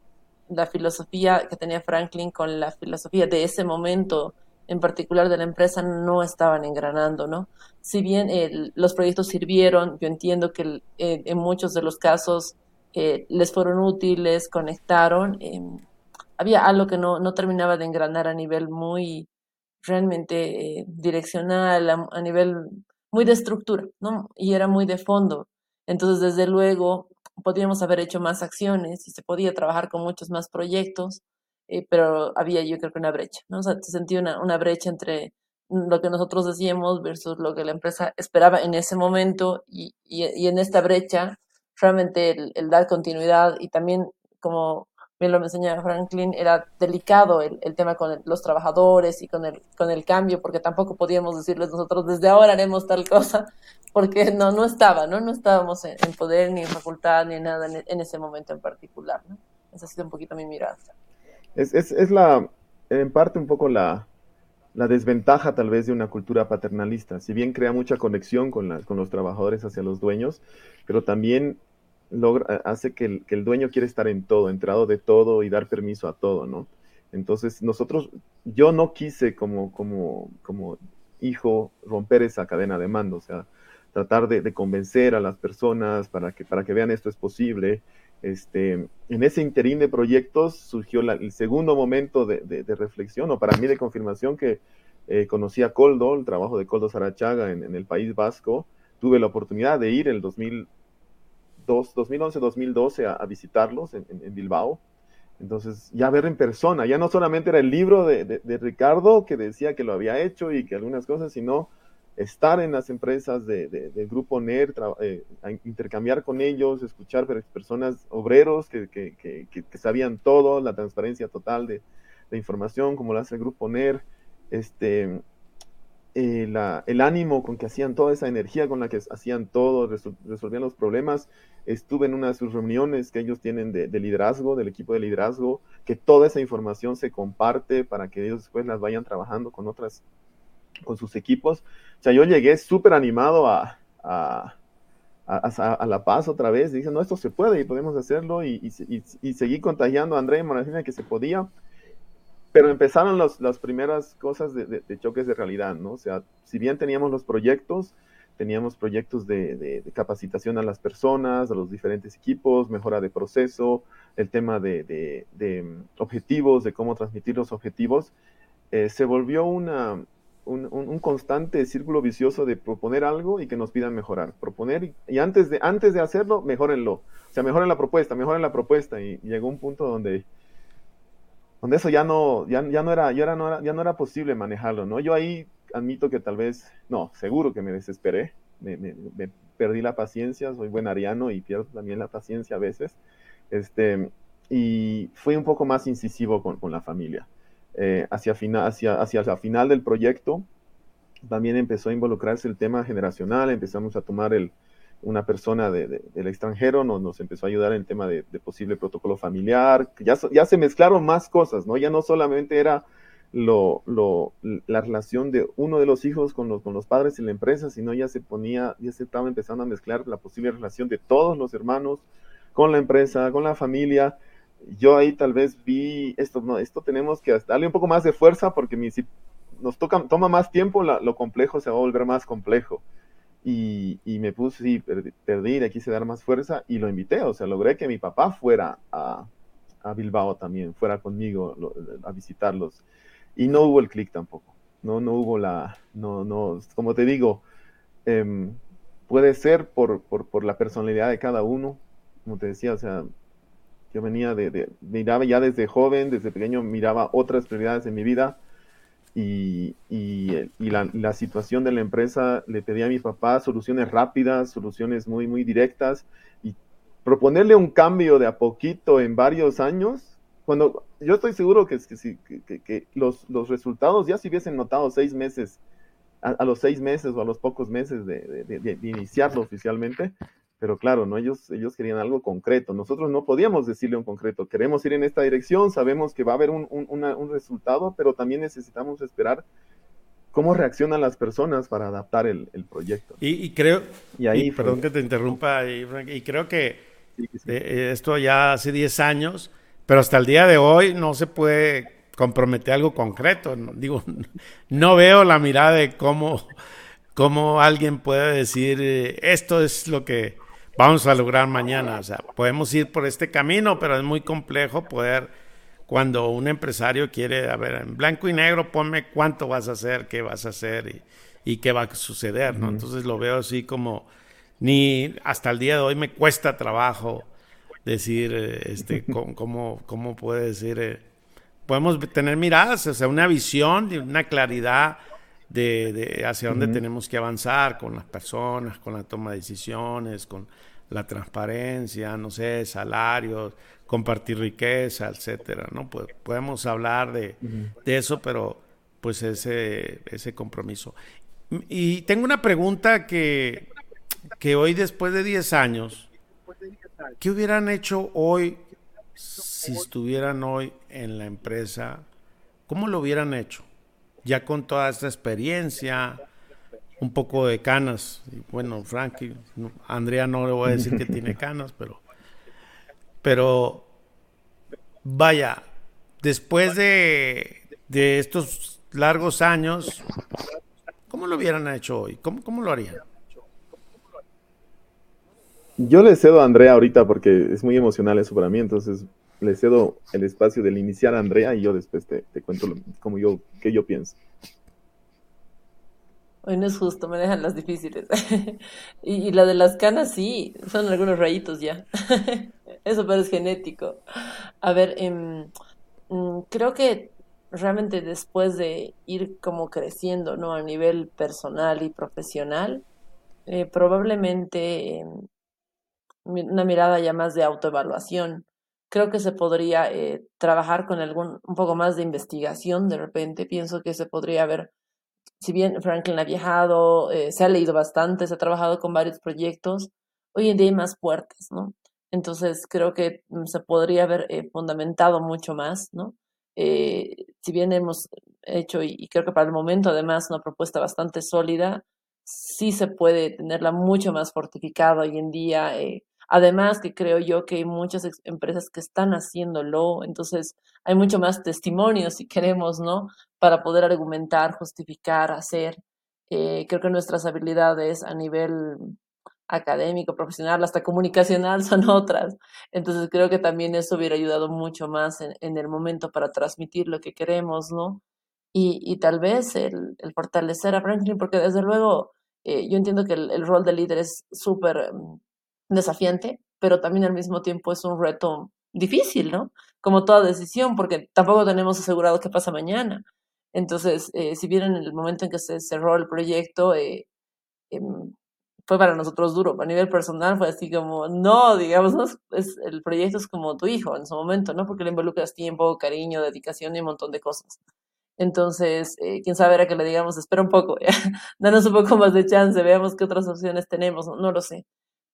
la filosofía que tenía Franklin con la filosofía de ese momento en particular de la empresa no estaban engranando, ¿no? Si bien el- los proyectos sirvieron, yo entiendo que eh, en muchos de los casos eh, les fueron útiles, conectaron, eh, había algo que no, no terminaba de engranar a nivel muy realmente eh, direccional, a, a nivel muy de estructura, ¿no? Y era muy de fondo. Entonces, desde luego, podíamos haber hecho más acciones y se podía trabajar con muchos más proyectos, eh, pero había yo creo que una brecha, ¿no? Se sentía una, una brecha entre lo que nosotros decíamos versus lo que la empresa esperaba en ese momento y, y, en esta brecha realmente el, dar continuidad y también como bien lo enseñaba Franklin, era delicado el, el tema con los trabajadores y con el, con el cambio, porque tampoco podíamos decirles nosotros desde ahora haremos tal cosa, porque no, no estaba, ¿no? No estábamos en, en poder, ni en facultad, ni en nada en, en, ese momento en particular, ¿no? Esa ha sido un poquito mi mirada. Es, es, es la, en parte un poco la, la desventaja tal vez de una cultura paternalista. Si bien crea mucha conexión con, la, con los trabajadores hacia los dueños, pero también logra, hace que el, que el, dueño quiere estar en todo, entrado de todo y dar permiso a todo, ¿no? Entonces nosotros, yo no quise como, como, como hijo romper esa cadena de mando, o sea, tratar de, convencer a las personas para que, para que vean esto es posible. Este, en ese interín de proyectos surgió la, el segundo momento de, reflexión, o para mí de confirmación, que eh, conocí a Coldo, el trabajo de Coldo Sarachaga en, el País Vasco. Tuve la oportunidad de ir el 2011-2012 a, a, visitarlos en, en, Bilbao. Entonces, ya ver en persona, ya no solamente era el libro de, de, Ricardo que decía que lo había hecho y que algunas cosas, sino estar en las empresas de, de, del grupo NER, eh, intercambiar con ellos, escuchar personas, obreros que, que, que, que, sabían todo, la transparencia total de, de, información, como lo hace el grupo NER, este, eh, el ánimo con que hacían toda esa energía con la que hacían todo, resol, resolvían los problemas. Estuve en una de sus reuniones que ellos tienen de, de liderazgo, del equipo de liderazgo, que toda esa información se comparte para que ellos después las vayan trabajando con otras con sus equipos. O sea, yo llegué súper animado a, a, a, a, La Paz otra vez. Dije, no, esto se puede y podemos hacerlo. Y, y, y, y seguí contagiando a André y Monacina que se podía. Pero empezaron los, las primeras cosas de, de, de, choques de realidad, ¿no? O sea, si bien teníamos los proyectos, teníamos proyectos de, de, capacitación a las personas, a los diferentes equipos, mejora de proceso, el tema de, objetivos, de cómo transmitir los objetivos, eh, se volvió una, un, constante círculo vicioso de proponer algo y que nos pidan mejorar. Proponer y, antes, de, antes de hacerlo, mejórenlo. O sea, mejoren la propuesta, mejoren la propuesta. Y, y llegó un punto donde, donde eso ya no, ya, ya no era, ya, era, no ya no era posible manejarlo, ¿no? Yo ahí admito que tal vez, no, seguro que me desesperé, me, me, me perdí la paciencia, soy buen ariano y pierdo también la paciencia a veces. Este, y fui un poco más incisivo con, con la familia eh, hacia, fina, hacia, hacia la final del proyecto, también empezó a involucrarse el tema generacional, empezamos a tomar el, una persona de, de, del extranjero, nos, nos, empezó a ayudar en el tema de, de posible protocolo familiar, ya, ya, se mezclaron más cosas, ¿no? Ya no solamente era lo, lo, la relación de uno de los hijos con los, con los padres y la empresa, sino ya se ponía, ya se estaba empezando a mezclar la posible relación de todos los hermanos con la empresa, con la familia, yo ahí tal vez vi esto, no, esto tenemos que darle un poco más de fuerza porque mi, si nos toca, toma más tiempo, la, lo complejo se va a volver más complejo. Y, me puse, sí, perdí, quise dar más fuerza y lo invité, o sea, logré que mi papá fuera a, Bilbao también, fuera conmigo a visitarlos. Y no hubo el clic tampoco, no, no hubo la, no, no, como te digo, eh, puede ser por, por, por la personalidad de cada uno, como te decía, o sea, yo venía de, de, miraba ya desde joven, desde pequeño, miraba otras prioridades en mi vida y, y, y la, la, situación de la empresa le pedía a mi papá soluciones rápidas, soluciones muy, muy directas y proponerle un cambio de a poquito en varios años. Cuando yo estoy seguro que, que, que, los, los, resultados ya se hubiesen notado seis meses, a, los seis meses o a los pocos meses de, de, iniciarlo oficialmente, pero claro, ¿no? ellos, ellos querían algo concreto. Nosotros no podíamos decirle un concreto. Queremos ir en esta dirección, sabemos que va a haber un, un, un resultado, pero también necesitamos esperar cómo reaccionan las personas para adaptar el, el proyecto. Y, creo, y ahí, perdón que te interrumpa, y, y creo que eh, esto ya hace 10 años, pero hasta el día de hoy no se puede comprometer algo concreto. Digo, (laughs) no veo la mirada de cómo, cómo alguien puede decir, eh, esto es lo que vamos a lograr mañana. O sea, podemos ir por este camino, pero es muy complejo poder, cuando un empresario quiere, a ver, en blanco y negro, ponme cuánto vas a hacer, qué vas a hacer y, qué va a suceder, ¿no? Entonces lo veo así como, ni hasta el día de hoy me cuesta trabajo decir, eh, este, (laughs) cómo, cómo puede decir, eh, podemos tener miradas, o sea, una visión, una claridad de, hacia dónde tenemos que avanzar con las personas, con la toma de decisiones, con la transparencia, no sé, salarios, compartir riqueza, etcétera, ¿no? Pues podemos hablar de, eso, pero pues ese, ese compromiso. Y tengo una pregunta que, que hoy, después de 10 años, ¿qué hubieran hecho hoy si estuvieran hoy en la empresa? ¿Cómo lo hubieran hecho? ya con toda esta experiencia, un poco de canas. Y bueno, Frankie, Andrea no le voy a decir que tiene (laughs) canas, pero, pero vaya, después de, de estos largos años, ¿cómo lo hubieran hecho hoy? ¿Cómo, cómo lo harían? Yo le cedo a Andrea ahorita porque es muy emocional eso para mí, entonces le cedo el espacio del iniciar a Andrea y yo después te, cuento como yo, qué yo pienso. Hoy no es justo, me dejan las difíciles. (laughs) y, la de las canas, sí, son algunos rayitos ya. (laughs) Eso, pero es genético. A ver, mm, creo que realmente después de ir como creciendo, ¿no? A nivel personal y profesional, eh, probablemente em, una mirada ya más de autoevaluación creo que se podría eh, trabajar con algún un poco más de investigación de repente. Pienso que se podría haber, si bien Franklin ha viajado, eh, se ha leído bastante, se ha trabajado con varios proyectos, hoy en día hay más puertas, ¿no? Entonces creo que mm, se podría haber eh, fundamentado mucho más, ¿no? si bien hemos hecho, y, creo que para el momento además, una propuesta bastante sólida, sí se puede tenerla mucho más fortificada hoy en día Además que creo yo que hay muchas empresas que están haciéndolo, entonces hay mucho más testimonio, si queremos, ¿no? Para poder argumentar, justificar, hacer. Eh, creo que nuestras habilidades a nivel académico, profesional, hasta comunicacional (laughs) son otras. Entonces creo que también eso hubiera ayudado mucho más en, el momento para transmitir lo que queremos, ¿no? Y, y tal vez el, el, fortalecer a Franklin, porque desde luego eh, yo entiendo que el, rol de líder es súper mm, desafiante, pero también al mismo tiempo es un reto difícil, ¿no? Como toda decisión, porque tampoco tenemos asegurado qué pasa mañana. Entonces, eh, si bien en el momento en que se cerró el proyecto, eh, em, fue para nosotros duro. A nivel personal fue así como, no, digamos, es, el proyecto es como tu hijo en su momento, ¿no? Porque le involucras tiempo, cariño, dedicación y un montón de cosas. Entonces, eh, quién sabe era que le digamos, espera un poco, (laughs) danos un poco más de chance, veamos qué otras opciones tenemos, no lo sé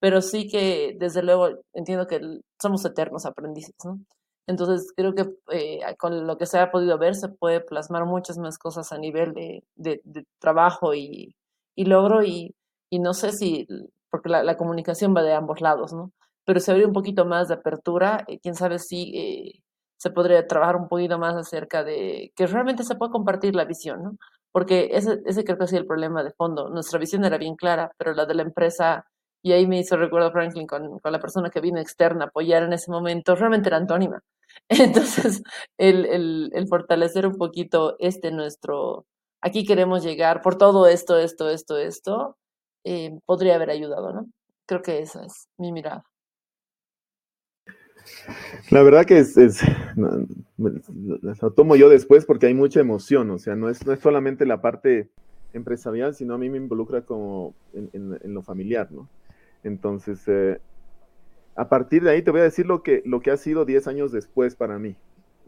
pero sí que desde luego entiendo que somos eternos aprendices, ¿no? Entonces creo que eh, con lo que se ha podido ver se puede plasmar muchas más cosas a nivel de, trabajo y, logro y, no sé si, porque la, la, comunicación va de ambos lados, ¿no? Pero si habría un poquito más de apertura, eh, quién sabe si eh, se podría trabajar un poquito más acerca de que realmente se pueda compartir la visión, ¿no? Porque ese, ese creo que ha sido el problema de fondo. Nuestra visión era bien clara, pero la de la empresa y ahí me hizo recuerdo Franklin con, con la persona que vino externa a apoyar en ese momento, realmente era antónima. (laughs) Entonces, el, el, fortalecer un poquito este nuestro, aquí queremos llegar por todo esto, esto, esto, esto, eh, podría haber ayudado, ¿no? Creo que esa es mi mirada. La verdad que es, es lo tomo yo después porque hay mucha emoción, o sea, no es, no es solamente la parte empresarial, sino a mí me involucra como en, en, en lo familiar, ¿no? Entonces, eh, a partir de ahí te voy a decir lo que, lo que ha sido 10 años después para mí.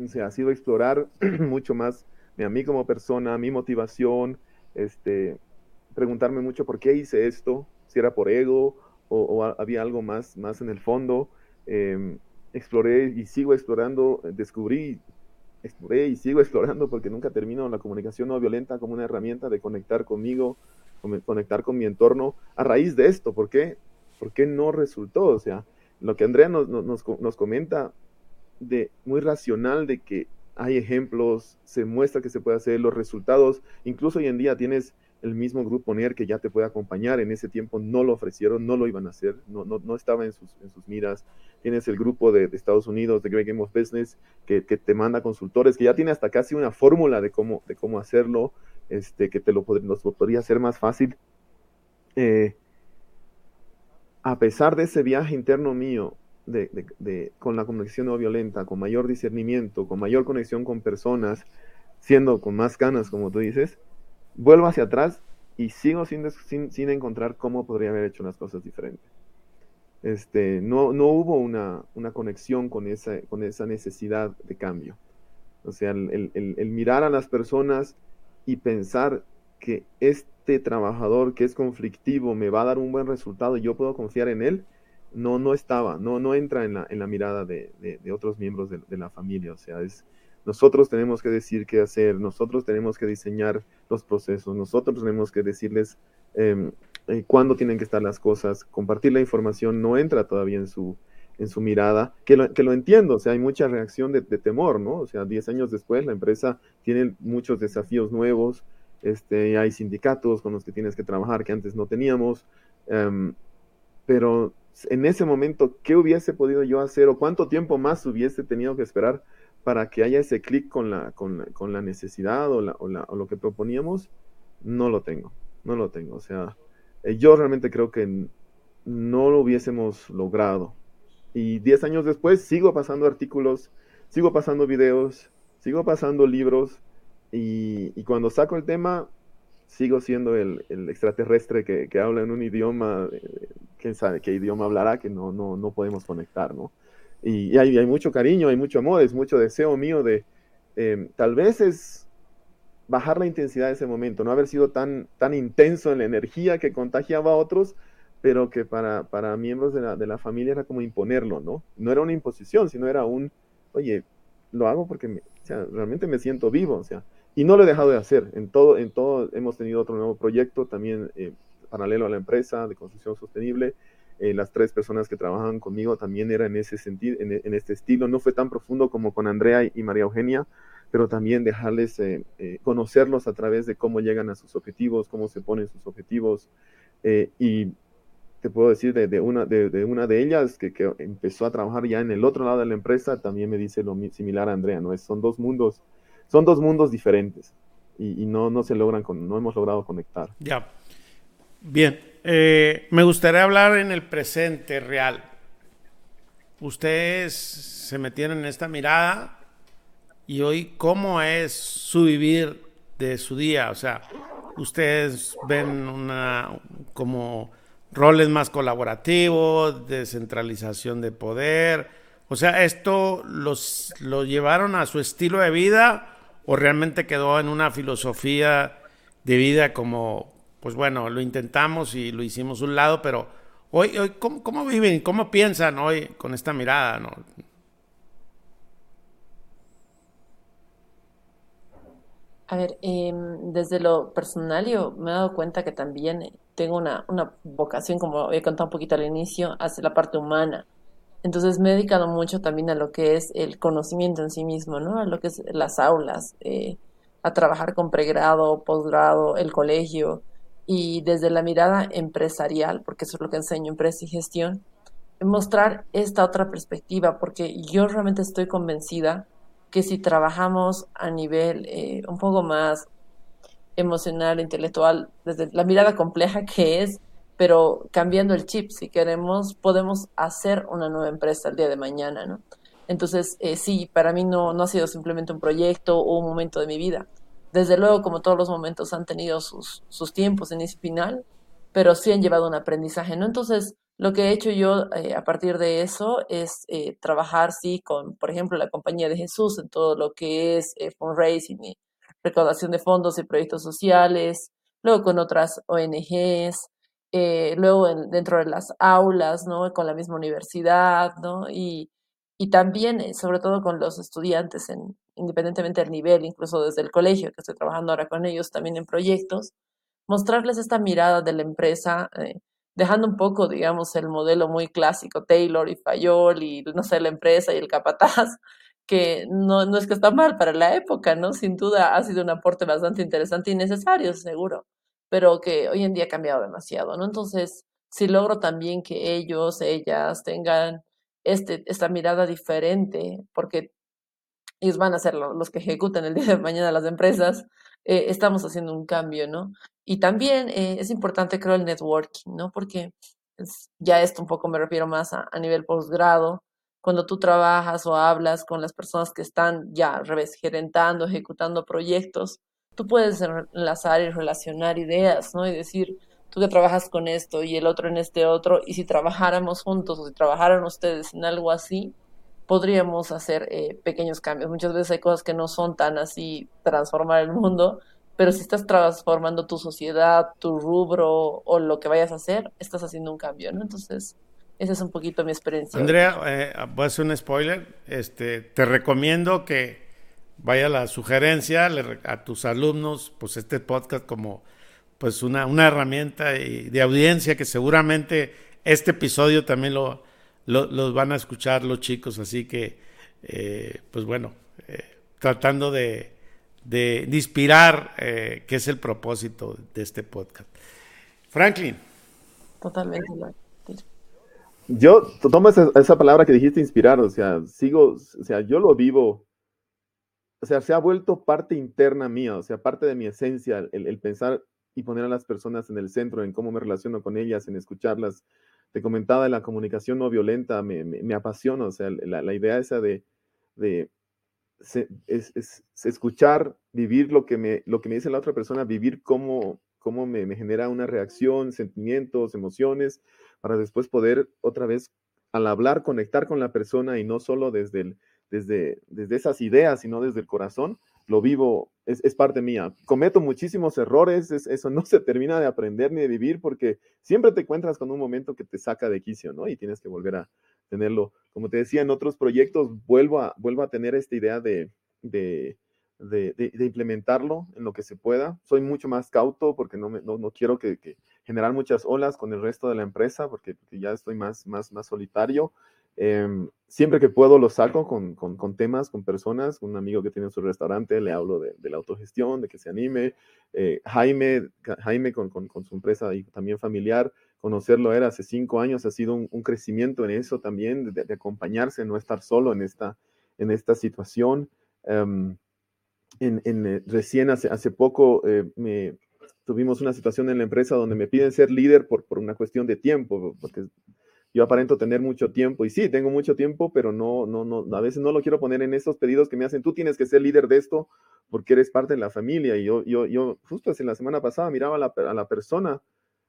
o sea, ha sido explorar (clears throat) mucho más a mí como persona, mi motivación, este, preguntarme mucho por qué hice esto, si era por ego o, había algo más, más en el fondo. Em, exploré y sigo explorando, descubrí, exploré y sigo (laughs) explorando porque nunca termino la comunicación no violenta como una herramienta de conectar conmigo, conectar con mi entorno a raíz de esto. ¿Por qué? ¿Por qué no resultó? O sea, lo que Andrea nos, nos, nos comenta de muy racional de que hay ejemplos, se muestra que se puede hacer los resultados, incluso hoy en día tienes el mismo grupo NER que ya te puede acompañar, en ese tiempo no lo ofrecieron, no lo iban a hacer, no, no, no estaba en sus, en sus miras, tienes el grupo de, Estados Unidos, de Great Game of Business, que, que, te manda consultores, que ya tiene hasta casi una fórmula de cómo, de cómo hacerlo, este, que te lo, podría hacer más fácil. Eh, a pesar de ese viaje interno mío, de, con la conexión no violenta, con mayor discernimiento, con mayor conexión con personas, siendo con más ganas, como tú dices, vuelvo hacia atrás y sigo sin, sin, encontrar cómo podría haber hecho las cosas diferentes. Este, no, no hubo una, una conexión con esa, con esa necesidad de cambio. O sea, el, el mirar a las personas y pensar que este trabajador que es conflictivo me va a dar un buen resultado y yo puedo confiar en él, no, no estaba, no, no entra en la, en la mirada de, de, otros miembros de, de, la familia. O sea, es, nosotros tenemos que decir qué hacer, nosotros tenemos que diseñar los procesos, nosotros tenemos que decirles eh, cuándo tienen que estar las cosas. Compartir la información no entra todavía en su, en su mirada, que lo, que lo entiendo, o sea, hay mucha reacción de, temor, ¿no? O sea, 10 años después la empresa tiene muchos desafíos nuevos, este, hay sindicatos con los que tienes que trabajar que antes no teníamos, em, pero en ese momento, ¿qué hubiese podido yo hacer o cuánto tiempo más hubiese tenido que esperar para que haya ese clic con la, con, con la necesidad o, o, la, o, lo que proponíamos? No lo tengo, no lo tengo. O sea, eh, yo realmente creo que no lo hubiésemos logrado. Y diez años después sigo pasando artículos, sigo pasando videos, sigo pasando libros y, cuando saco el tema sigo siendo el, el extraterrestre que, que, habla en un idioma, eh, quién sabe qué idioma hablará, que no, no, no podemos conectar, ¿no? Y, hay, hay, mucho cariño, hay mucho amor, es mucho deseo mío de, eh, tal vez es bajar la intensidad de ese momento, no haber sido tan, tan intenso en la energía que contagiaba a otros, pero que para, para miembros de la, de la familia era como imponerlo, ¿no? No era una imposición, sino era un, oye, lo hago porque me, o sea, realmente me siento vivo, o sea, y no lo he dejado de hacer. En todo, en todo hemos tenido otro nuevo proyecto también eh, paralelo a la empresa de construcción sostenible. Eh, las tres personas que trabajan conmigo también eran en ese sentido, en, este estilo. No fue tan profundo como con Andrea y, María Eugenia, pero también dejarles eh, conocerlos a través de cómo llegan a sus objetivos, cómo se ponen sus objetivos. y te puedo decir de, una, de, una de ellas que, que, empezó a trabajar ya en el otro lado de la empresa, también me dice lo similar a Andrea, ¿no? Es, son dos mundos son dos mundos diferentes y, no, no se logran, con, no hemos logrado conectar. Ya. Bien, eh, me gustaría hablar en el presente real. Ustedes se metieron en esta mirada y hoy, ¿cómo es su vivir de su día? O sea, ustedes ven una como roles más colaborativos, descentralización de poder. O sea, esto los lo llevaron a su estilo de vida o realmente quedó en una filosofía de vida como, pues bueno, lo intentamos y lo hicimos un lado, pero hoy, hoy ¿cómo, cómo viven, cómo piensan hoy con esta mirada? ¿no? A ver, em, desde lo personal yo me he dado cuenta que también tengo una, una vocación, como he contado un poquito al inicio, hacia la parte humana. Entonces me he dedicado mucho también a lo que es el conocimiento en sí mismo, ¿no? A lo que es las aulas, eh, a trabajar con pregrado, posgrado, el colegio y desde la mirada empresarial, porque eso es lo que enseño, empresa y gestión, mostrar esta otra perspectiva, porque yo realmente estoy convencida que si trabajamos a nivel eh, un poco más emocional, intelectual, desde la mirada compleja que es pero cambiando el chip, si queremos, podemos hacer una nueva empresa el día de mañana, ¿no? Entonces, eh, sí, para mí no, no ha sido simplemente un proyecto o un momento de mi vida. Desde luego, como todos los momentos han tenido sus, sus tiempos en ese final, pero sí han llevado un aprendizaje, ¿no? Entonces, Lo que he hecho yo eh, a partir de eso es eh, trabajar, sí, con, por ejemplo, la Compañía de Jesús en todo lo que es eh, fundraising y recaudación de fondos y proyectos sociales, luego con otras ONGs, luego dentro de las aulas, ¿no? Con la misma universidad, ¿no? Y, y también, sobre todo con los estudiantes, en, independientemente del nivel, incluso desde el colegio, que estoy trabajando ahora con ellos también en proyectos, mostrarles esta mirada de la empresa dejando un poco, digamos, el modelo muy clásico, Taylor y Fayol y, no sé, la empresa y el capataz, (laughs) que no, no es que está mal para la época, ¿no? Sin duda ha sido un aporte bastante interesante y necesario, seguro, pero que hoy en día ha cambiado demasiado, ¿no? Entonces, si logro también que ellos, ellas tengan este, esta mirada diferente, porque ellos van a ser los que ejecutan el día de mañana las empresas, eh, estamos haciendo un cambio, ¿no? Y también eh, es importante, creo, el networking, ¿no? Porque ya esto un poco me refiero más a, nivel posgrado, cuando tú trabajas o hablas con las personas que están ya, al revés, gerentando, ejecutando proyectos, tú puedes enlazar y relacionar ideas, ¿no? Y decir, tú que trabajas con esto y el otro en este otro, y si trabajáramos juntos o si trabajaran ustedes en algo así, podríamos hacer eh, pequeños cambios. Muchas veces hay cosas que no son tan así transformar el mundo, pero si estás transformando tu sociedad, tu rubro o lo que vayas a hacer, estás haciendo un cambio, ¿no? Entonces, esa es un poquito mi experiencia. Andrea, eh, voy a hacer un spoiler. Este, te recomiendo que vaya la sugerencia a tus alumnos, pues este podcast como pues una, una herramienta de audiencia que seguramente este episodio también lo, los van a escuchar los chicos, así que, eh, pues bueno, eh, tratando de, de, inspirar, eh, que es el propósito de este podcast. Franklin. Totalmente. Yo tomo esa, esa, palabra que dijiste, inspirar, o sea, sigo, o sea, yo lo vivo, o sea, se ha vuelto parte interna mía, o sea, parte de mi esencia, el, el pensar y poner a las personas en el centro, en cómo me relaciono con ellas, en escucharlas, te comentaba la comunicación no violenta, me, me, apasiona, o sea, la, la idea esa de, de es, escuchar, vivir lo que, me, lo que me dice la otra persona, vivir cómo, cómo me, me, genera una reacción, sentimientos, emociones, para después poder otra vez, al hablar, conectar con la persona y no solo desde, el, desde, desde esas ideas, sino desde el corazón, lo vivo, es, es parte mía. Cometo muchísimos errores, eso no se termina de aprender ni de vivir porque siempre te encuentras con un momento que te saca de quicio, ¿no? Y tienes que volver a tenerlo. Como te decía, en otros proyectos vuelvo a, vuelvo a tener esta idea de, de, de, de implementarlo en lo que se pueda. Soy mucho más cauto porque no, me, no, no quiero que, que, generar muchas olas con el resto de la empresa porque, porque ya estoy más, más, más solitario. Eh, siempre que puedo lo saco con, con, con, temas, con personas. Un amigo que tiene su restaurante, le hablo de, de la autogestión, de que se anime. Eh, Jaime, Jaime con, con, su empresa y también familiar, conocerlo era hace cinco años, ha sido un, un crecimiento en eso también, de, de, acompañarse, no estar solo en esta, en esta situación. Um, en, en, eh, recién hace, hace poco eh, me, tuvimos una situación en la empresa donde me piden ser líder por, por una cuestión de tiempo, porque yo aparento tener mucho tiempo y sí, tengo mucho tiempo, pero no, no, no, a veces no lo quiero poner en estos pedidos que me hacen, tú tienes que ser líder de esto porque eres parte de la familia. Y yo, yo, yo justo hace la semana pasada miraba a la, a la persona,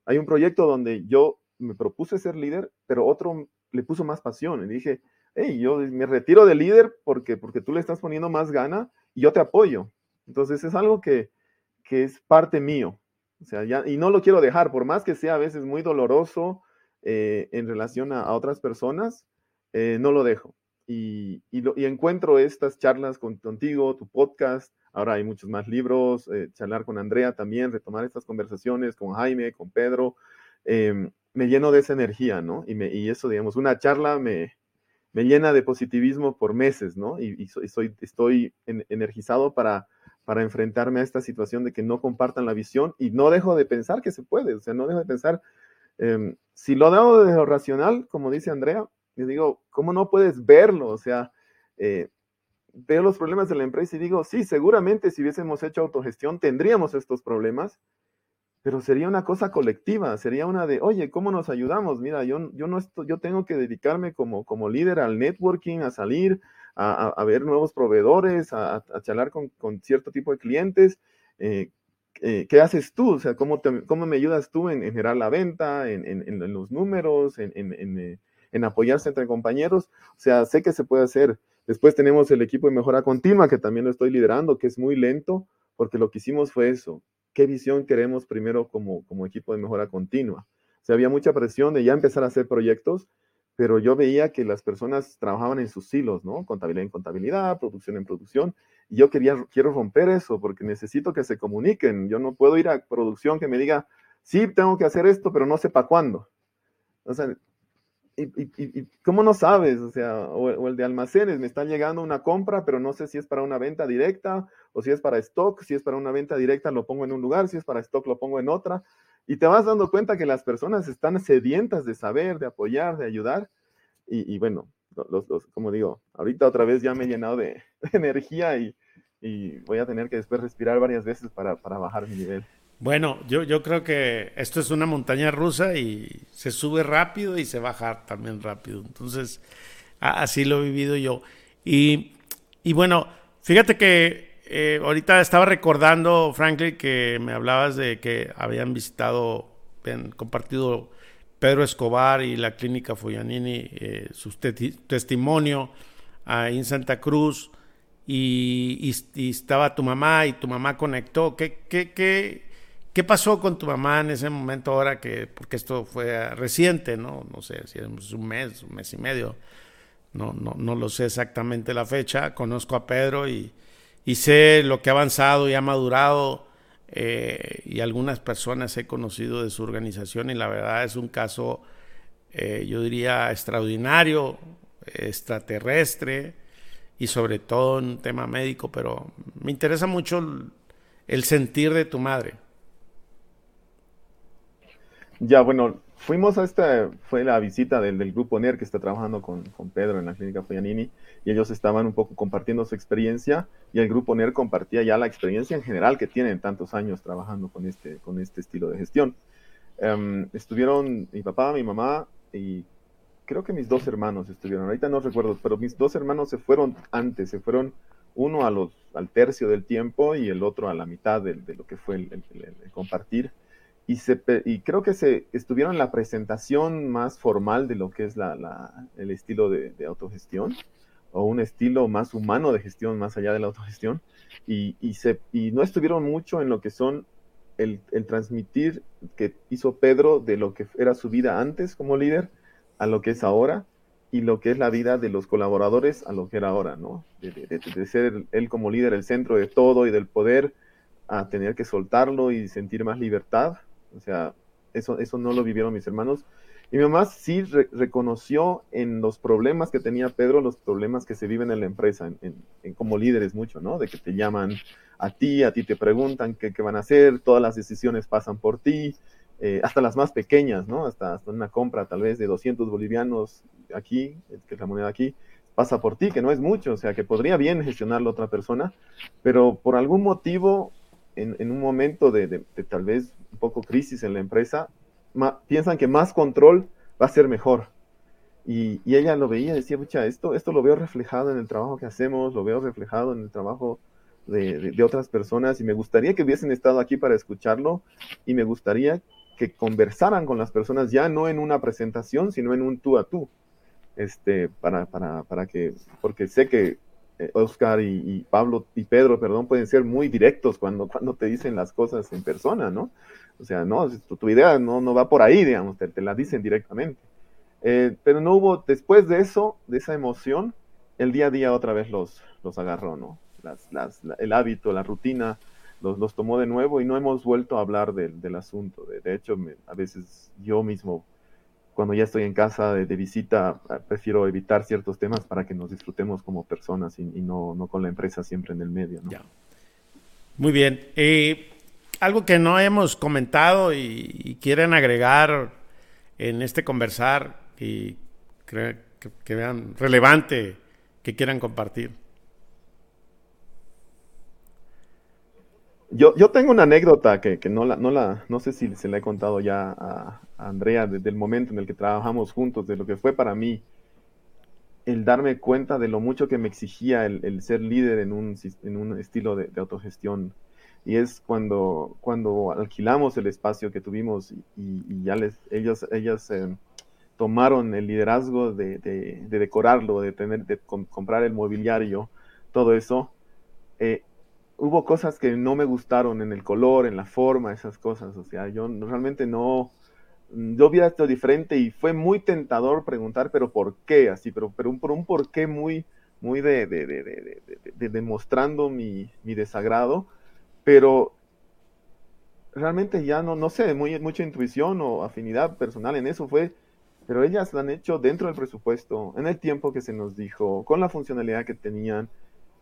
hay un proyecto donde yo me propuse ser líder, pero otro le puso más pasión y dije, hey, yo me retiro de líder porque, porque tú le estás poniendo más gana y yo te apoyo. Entonces es algo que, que es parte mío. O sea, ya, y no lo quiero dejar, por más que sea a veces muy doloroso, eh, en relación a, a otras personas, eh, no lo dejo. Y, y, lo, y, encuentro estas charlas con, contigo, tu podcast, ahora hay muchos más libros, eh, charlar con Andrea también, retomar estas conversaciones con Jaime, con Pedro, em, me lleno de esa energía, ¿no? Y, me, y eso, digamos, una charla me, me, llena de positivismo por meses, ¿no? Y, y soy, estoy en, energizado para, para enfrentarme a esta situación de que no compartan la visión y no dejo de pensar que se puede, o sea, no dejo de pensar eh, si lo debo de lo racional, como dice Andrea, yo digo, ¿cómo no puedes verlo? O sea, eh, veo los problemas de la empresa y digo, sí, seguramente si hubiésemos hecho autogestión tendríamos estos problemas, pero sería una cosa colectiva, sería una de, oye, ¿cómo nos ayudamos? Mira, yo, yo, no estoy, yo tengo que dedicarme como, como líder al networking, a salir, a ver nuevos proveedores, a, a charlar con, con, cierto tipo de clientes. Eh, eh, ¿qué haces tú? O sea, ¿cómo, cómo me ayudas tú en, generar la venta, en, en los números, en, eh, en, apoyarse entre compañeros? O sea, sé que se puede hacer. Después tenemos el equipo de mejora continua, que también lo estoy liderando, que es muy lento, porque lo que hicimos fue eso. ¿Qué visión queremos primero como, como equipo de mejora continua? O sea, había mucha presión de ya empezar a hacer proyectos, pero yo veía que las personas trabajaban en sus silos, ¿no? Contabilidad en contabilidad, producción en producción, y yo quería, quiero romper eso porque necesito que se comuniquen. Yo no puedo ir a producción que me diga, sí, tengo que hacer esto, pero no sé para cuándo. O sea, y, cómo no sabes? O sea, o, el de almacenes, me está llegando una compra, pero no sé si es para una venta directa o si es para stock. Si es para una venta directa, lo pongo en un lugar, si es para stock, lo pongo en otra. Y te vas dando cuenta que las personas están sedientas de saber, de apoyar, de ayudar. Y, bueno, los, los, como digo, ahorita otra vez ya me he llenado (laughs) de, energía y, y, voy a tener que después respirar varias veces para, para bajar mi nivel. Bueno, yo, yo creo que esto es una montaña rusa y se sube rápido y se baja también rápido. Entonces, así lo he vivido yo. Y, y bueno, fíjate que eh, ahorita estaba recordando, Franklin, que me hablabas de que habían visitado, compartido Pedro Escobar y la clínica Foyanini eh, su testimonio ahí en Santa Cruz y, estaba tu mamá y tu mamá conectó. ¿Qué, qué, qué, qué pasó con tu mamá en ese momento ahora que, porque esto fue reciente, ¿no? No sé si es un mes, un mes y medio. No, no, no lo sé exactamente la fecha. Conozco a Pedro y y sé lo que ha avanzado y ha madurado eh, y algunas personas he conocido de su organización y la verdad es un caso, eh, yo diría, extraordinario, extraterrestre y sobre todo en tema médico, pero me interesa mucho el sentir de tu madre. Ya, bueno, fuimos a esta, fue la visita del, del grupo NER que está trabajando con, con, Pedro en la clínica Foyanini y ellos estaban un poco compartiendo su experiencia y el grupo NER compartía ya la experiencia en general que tienen tantos años trabajando con este, con este estilo de gestión. Em, estuvieron mi papá, mi mamá y creo que mis dos hermanos estuvieron, ahorita no recuerdo, pero mis dos hermanos se fueron antes, se fueron uno a los, al tercio del tiempo y el otro a la mitad de, de lo que fue el, el compartir y, se, y creo que se estuvieron en la presentación más formal de lo que es la, el estilo de, autogestión o un estilo más humano de gestión más allá de la autogestión y, y, se, y no estuvieron mucho en lo que son el, el, transmitir que hizo Pedro de lo que era su vida antes como líder a lo que es ahora y lo que es la vida de los colaboradores a lo que era ahora, ¿no? De, de ser él como líder el centro de todo y del poder a tener que soltarlo y sentir más libertad o sea, eso, eso no lo vivieron mis hermanos. Y mi mamá sí reconoció en los problemas que tenía Pedro, los problemas que se viven en la empresa, en, como líderes mucho, ¿no? De que te llaman a ti, a ti te preguntan qué, qué van a hacer, todas las decisiones pasan por ti, eh, hasta las más pequeñas, ¿no? Hasta, hasta, una compra tal vez de 200 bolivianos aquí, que es la moneda aquí, pasa por ti, que no es mucho, o sea, que podría bien gestionarlo otra persona, pero por algún motivo, en, en un momento de, de, de tal vez un poco crisis en la empresa, piensan que más control va a ser mejor. Y, ella lo veía, decía, mucha, esto, esto lo veo reflejado en el trabajo que hacemos, lo veo reflejado en el trabajo de, otras personas y me gustaría que hubiesen estado aquí para escucharlo y me gustaría que conversaran con las personas ya no en una presentación, sino en un tú a tú. Este, para, para, para que, porque sé que Oscar y, Pablo y Pedro, perdón, pueden ser muy directos cuando, (laughs) cuando te dicen las cosas en persona, ¿no? O sea, no, tu, idea no, no va por ahí, digamos, te, la dicen directamente. Eh, pero no hubo, después de eso, de esa emoción, el día a día otra vez los, los agarró, ¿no? Las, las, el hábito, la rutina, los, los, tomó de nuevo y no hemos vuelto a hablar del, del asunto. De, de hecho, a veces yo mismo cuando ya estoy en casa de, visita, ah, prefiero evitar ciertos temas para que nos disfrutemos como personas y, no, no, con la empresa siempre en el medio. ¿no? Muy bien. Eh, algo que no hemos comentado y, quieren agregar en este conversar y que, que vean relevante que quieran compartir. Yo, yo tengo una anécdota que, que no, la, no, la, no sé si se la he contado ya a, Andrea desde el momento en el que trabajamos juntos, de lo que fue para mí el darme cuenta de lo mucho que me exigía el, el ser líder en un, en un estilo de, autogestión. y es cuando, cuando alquilamos el espacio que tuvimos y, ya les, ellos, ellas eh, tomaron el liderazgo de, decorarlo, de tener, de comprar el mobiliario, todo eso. Eh, hubo cosas que no me gustaron en el color, en la forma, esas cosas. O sea, yo realmente no, yo vi esto diferente y fue muy tentador preguntar, pero ¿por qué? Así, pero, pero un, por un por qué muy, muy de, de, demostrando mi, mi desagrado pero realmente ya no, no sé, muy, mucha intuición o afinidad personal en eso fue, pero ellas lo han hecho dentro del presupuesto, en el tiempo que se nos dijo, con la funcionalidad que tenían.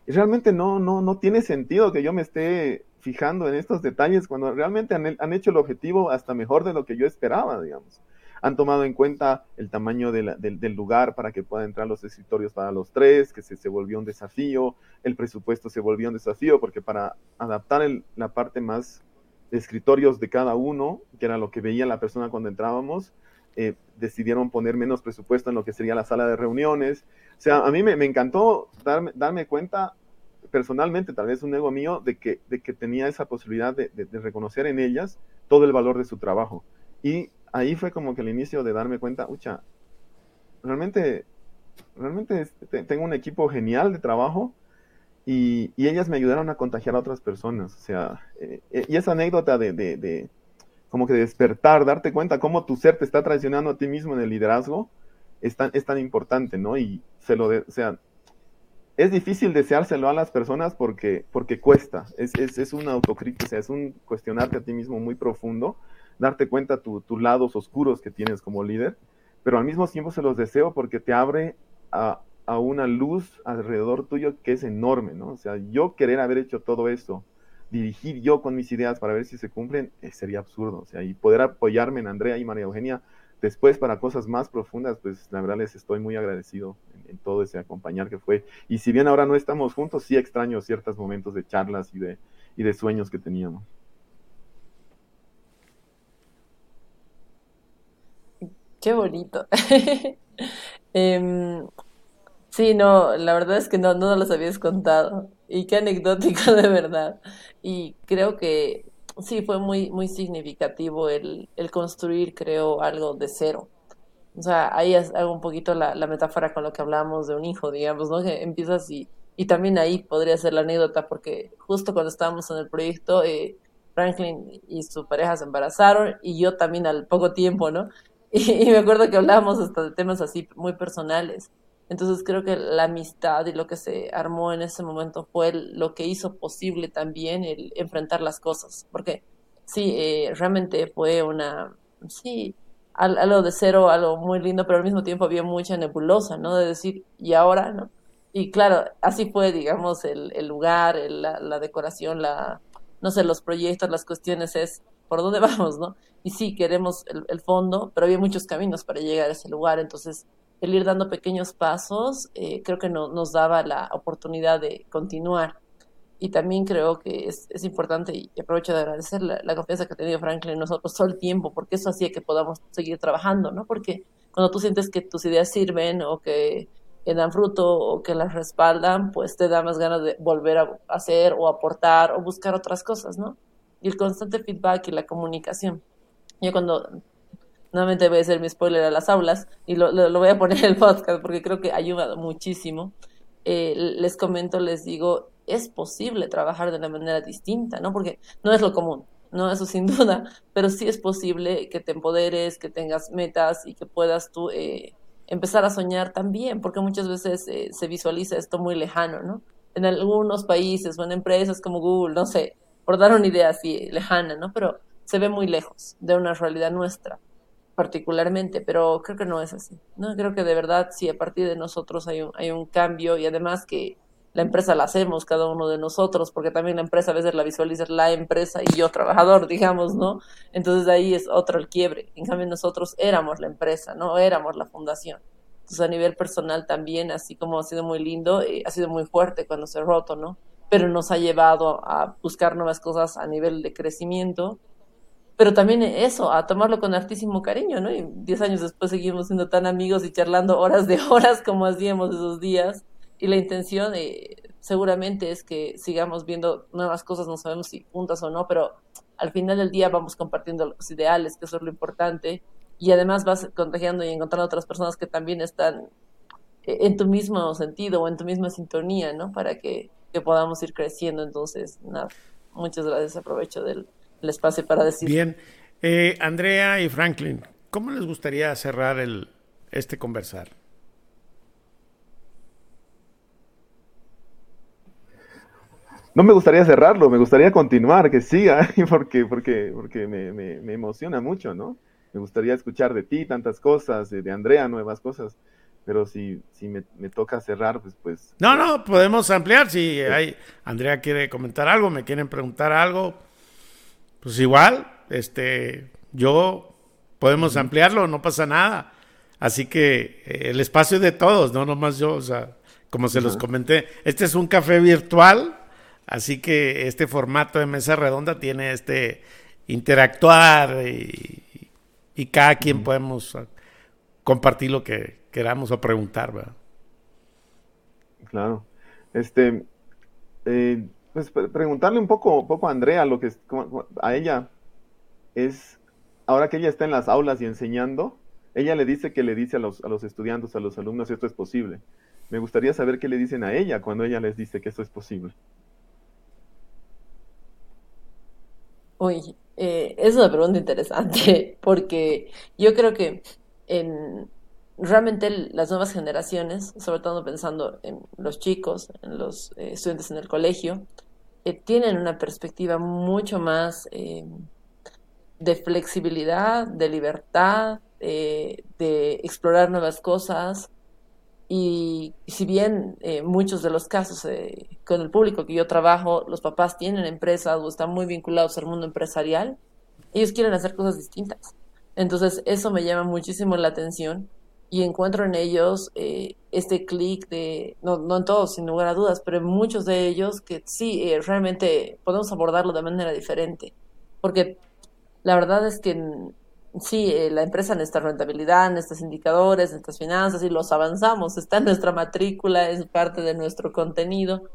Y realmente no, no, no tiene sentido que yo me esté fijando en estos detalles cuando realmente han, han hecho el objetivo hasta mejor de lo que yo esperaba, digamos. Han tomado en cuenta el tamaño del, lugar para que puedan entrar los escritorios para los tres, que se, volvió un desafío, el presupuesto se volvió un desafío, porque para adaptar la parte más de escritorios de cada uno, que era lo que veía la persona cuando entrábamos, eh, decidieron poner menos presupuesto en lo que sería la sala de reuniones. O sea, a mí me, encantó darme, darme cuenta personalmente, tal vez un ego mío, de que, de que tenía esa posibilidad de, reconocer en ellas todo el valor de su trabajo. Y ahí fue como que el inicio de darme cuenta, ucha, realmente, realmente tengo un equipo genial de trabajo y, ellas me ayudaron a contagiar a otras personas. O sea, eh, eh, y esa anécdota de, como que despertar, darte cuenta cómo tu ser te está traicionando a ti mismo en el liderazgo, es tan, es tan importante, ¿no? Y se lo, de, o sea, es difícil deseárselo a las personas porque, porque cuesta, es, es, es una autocrítica, es un cuestionarte a ti mismo muy profundo darte cuenta tus lados oscuros que tienes como líder, pero al mismo tiempo se los deseo porque te abre a, una luz alrededor tuyo que es enorme, ¿no? O sea, yo querer haber hecho todo eso, dirigir yo con mis ideas para ver si se cumplen, eh, sería absurdo, o sea, y poder apoyarme en Andrea y María Eugenia después para cosas más profundas, pues la verdad les estoy muy agradecido en, todo ese acompañar que fue. Y si bien ahora no estamos juntos, sí extraño ciertos momentos de charlas y de, y de sueños que teníamos. Qué bonito. (laughs) Em, sí, no, la verdad es que no, no los habías contado. Y qué anecdótico (laughs) de verdad. Y creo que sí, fue muy, muy significativo el, el construir, creo, algo de cero. O sea, ahí hago un poquito la, la metáfora con lo que hablamos de un hijo, digamos, ¿no? Que empiezas y, y también ahí podría ser la anécdota, porque justo cuando estábamos en el proyecto, eh, Franklin y su pareja se embarazaron y yo también al poco tiempo, ¿no? (laughs) Y, me acuerdo que hablábamos hasta de temas así muy personales. Entonces creo que la amistad y lo que se armó en ese momento fue lo que hizo posible también el enfrentar las cosas. Porque sí, eh, realmente fue una, sí, algo de cero, algo muy lindo, pero al mismo tiempo había mucha nebulosa, ¿no? De decir, ¿y ahora? ¿no? Y claro, así fue, digamos, el, el lugar, la, la decoración, la, no sé, los proyectos, las cuestiones es por dónde (laughs) vamos, ¿no? Y sí, queremos el, fondo, pero había muchos caminos para llegar a ese lugar, entonces el ir dando pequeños pasos eh, creo que no, nos daba la oportunidad de continuar. Y también creo que es, es importante, y aprovecho de agradecer la, confianza que ha tenido Franklin en nosotros todo el tiempo, porque eso hacía que podamos seguir trabajando, ¿no? Porque cuando tú sientes que tus ideas sirven o que dan fruto o que las respaldan, pues te da más ganas de volver a hacer o aportar o buscar otras cosas, ¿no? y el constante feedback y la comunicación. Yo cuando, nuevamente voy a hacer mi spoiler a las aulas y lo, lo, voy a poner en el podcast porque creo que ha ayudado muchísimo, eh, les comento, les digo, es posible trabajar de una manera distinta, ¿no? Porque no es lo común, ¿no? Eso sin (laughs) duda, pero sí es posible que te empoderes, que tengas metas y que puedas tú eh, empezar a soñar también, porque muchas veces eh, se visualiza esto muy lejano, ¿no? En algunos países o en empresas como Google, no sé, por dar una idea así lejana, ¿no? Pero se ve muy lejos de una realidad nuestra, particularmente, pero creo que no es así, ¿no? Creo que de verdad sí, a partir de nosotros hay un, hay un cambio y además que la empresa la hacemos cada uno de nosotros, porque también la empresa a veces la visualiza la empresa y yo trabajador, (laughs) digamos, ¿no? Entonces ahí es otro el quiebre. En cambio nosotros éramos la empresa, no éramos la fundación. Entonces a nivel personal también, así como ha sido muy lindo, eh, ha sido muy fuerte cuando se roto, ¿no? pero nos ha llevado a buscar nuevas cosas a nivel de crecimiento, pero también eso, a tomarlo con hartísimo cariño, ¿no? Y diez años después seguimos siendo tan amigos y charlando horas de horas como hacíamos esos días, y la intención, de, seguramente es que sigamos viendo nuevas cosas, no sabemos si juntas o no, pero al final del día vamos compartiendo los ideales, que eso es lo importante, y además vas contagiando y encontrando otras personas que también están eh, en tu mismo sentido o en tu misma sintonía, ¿no? Para que, podamos ir creciendo. Entonces, nada, muchas gracias. Aprovecho del, espacio para decir. Bien. Eh, Andrea y Franklin, ¿cómo les gustaría cerrar el, este conversar? No me gustaría cerrarlo, me gustaría continuar, que siga, (laughs) porque, porque, porque me, me, emociona mucho, ¿no? Me gustaría escuchar de ti tantas cosas, de, Andrea nuevas cosas, pero si, si me, toca cerrar, pues, pues... No, no, podemos ampliar, si hay, Andrea quiere comentar algo, me quieren preguntar algo, pues igual, este, yo, podemos ampliarlo, no pasa nada. Así que eh, el espacio es de todos, no nomás yo, o sea, como se los comenté, este es un café virtual, Así que este formato de mesa redonda tiene este interactuar y, cada quien podemos ah, compartir lo que queramos o preguntar, ¿verdad? Claro. Este, eh, pues preguntarle un poco, poco a Andrea, lo que a ella es, ahora que ella está en las aulas y enseñando, ella le dice que le dice a los, a los estudiantes, a los alumnos, esto es posible. Me gustaría saber qué le dicen a ella cuando ella les dice que esto es posible. Uy, eh, es una pregunta interesante (laughs) porque yo creo que en, realmente las nuevas generaciones, sobre todo pensando en los chicos, en los eh, estudiantes en el colegio, eh, tienen una perspectiva mucho más de flexibilidad, de libertad, de explorar nuevas cosas, y si bien eh, muchos de los casos eh, con el público que yo trabajo, los papás tienen empresas o están muy vinculados al mundo empresarial, ellos quieren hacer cosas distintas. Entonces eso me llama muchísimo la atención y encuentro en ellos eh, este clic de, no, no en todos, sin lugar a dudas, pero en muchos de ellos que sí, realmente podemos abordarlo de manera diferente. Porque la verdad es que sí, eh, la empresa, nuestra rentabilidad, nuestros indicadores, nuestras finanzas, y los avanzamos, está en nuestra matrícula, es parte de nuestro contenido,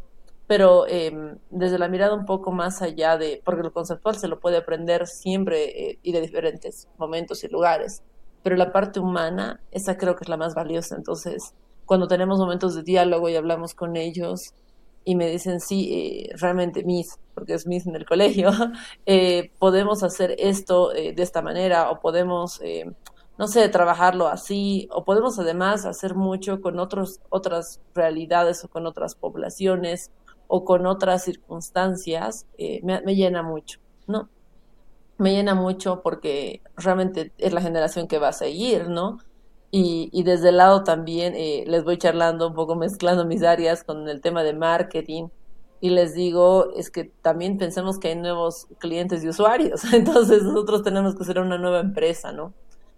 pero em, desde la mirada un poco más allá de, porque lo conceptual se lo puede aprender siempre eh, y de diferentes momentos y lugares, pero la parte humana, esa creo que es la más valiosa, entonces, cuando tenemos momentos de diálogo y hablamos con ellos, y me dicen, sí, eh, realmente Miss, porque es Miss en el colegio, (laughs) eh, podemos hacer esto eh, de esta manera o podemos, no sé, trabajarlo así o podemos además hacer mucho con otros, otras realidades o con otras poblaciones o con otras circunstancias, me, me llena mucho, ¿no? Me llena mucho porque realmente es la generación que va a seguir, ¿no? Y, y desde el lado también eh, les voy charlando un poco, (laughs) mezclando mis áreas con el tema de marketing. Y les digo, es que también pensemos que hay nuevos clientes y usuarios. (laughs) Entonces nosotros tenemos que ser una nueva empresa, ¿no?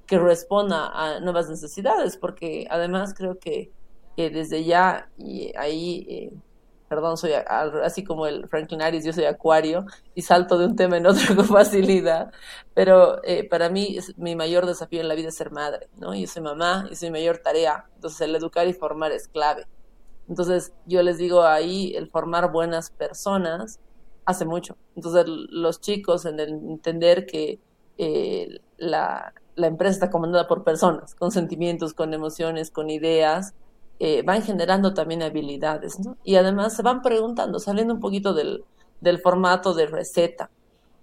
Que responda a nuevas necesidades, porque además creo que, desde ya, y ahí eh, perdón, soy así como el Franklin Aries, yo soy acuario y salto de un tema en otro (laughs) con facilidad, pero eh, para mí mi mayor desafío en la vida es ser madre, ¿no? Yo soy mamá y es mi mayor tarea, entonces el educar y formar es clave. Entonces yo les digo ahí, el formar buenas personas hace mucho. Entonces los chicos en el entender que eh, la, la empresa está comandada por personas, con sentimientos, con emociones, con ideas, eh, van generando también habilidades, ¿no? Y además se van preguntando, saliendo un poquito del, formato de receta,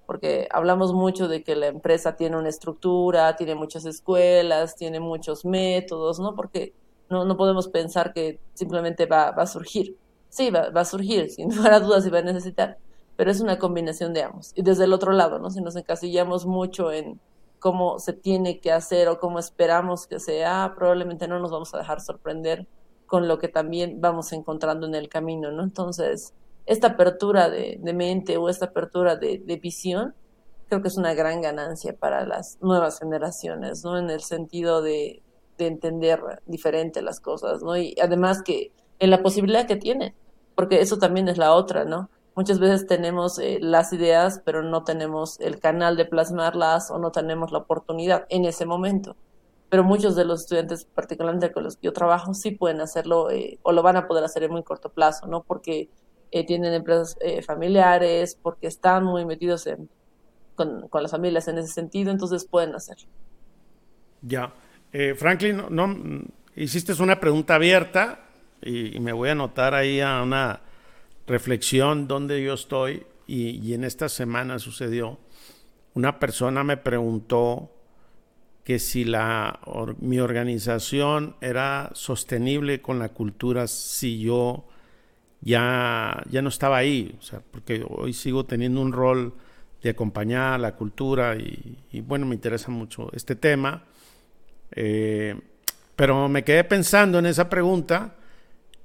porque hablamos mucho de que la empresa tiene una estructura, tiene muchas escuelas, tiene muchos métodos, ¿no? Porque no, no podemos pensar que simplemente va, va a surgir. Sí, va, va, a surgir, (laughs) sin lugar a dudas, y va a necesitar, pero es una combinación de ambos. Y desde el otro lado, ¿no? Si nos encasillamos mucho en cómo se tiene que hacer o cómo esperamos que sea, probablemente no nos vamos a dejar sorprender con lo que también vamos encontrando en el camino, ¿no? Entonces, esta apertura de, mente o esta apertura de, visión, creo que es una gran ganancia para las nuevas generaciones, ¿no? En el sentido de, entender diferente las cosas, ¿no? Y además que en la posibilidad que tienen, porque eso también es la otra, ¿no? Muchas veces tenemos eh, las ideas, pero no tenemos el canal de plasmarlas o no tenemos la oportunidad en ese momento pero muchos de los estudiantes, particularmente con los que yo trabajo, sí pueden hacerlo eh, o lo van a poder hacer en muy corto plazo, ¿no? Porque eh, tienen empresas eh, familiares, porque están muy metidos en, con, con, las familias en ese sentido, entonces pueden hacerlo. Ya. Franklin, no, hiciste una pregunta abierta y, y, me voy a anotar ahí a una reflexión donde yo estoy y, y en esta semana sucedió. Una persona me preguntó que si la, mi organización era sostenible con la cultura si yo ya, ya no estaba ahí, o sea, porque hoy sigo teniendo un rol de acompañar la cultura y, bueno, me interesa mucho este tema. Eh, pero me quedé pensando en esa pregunta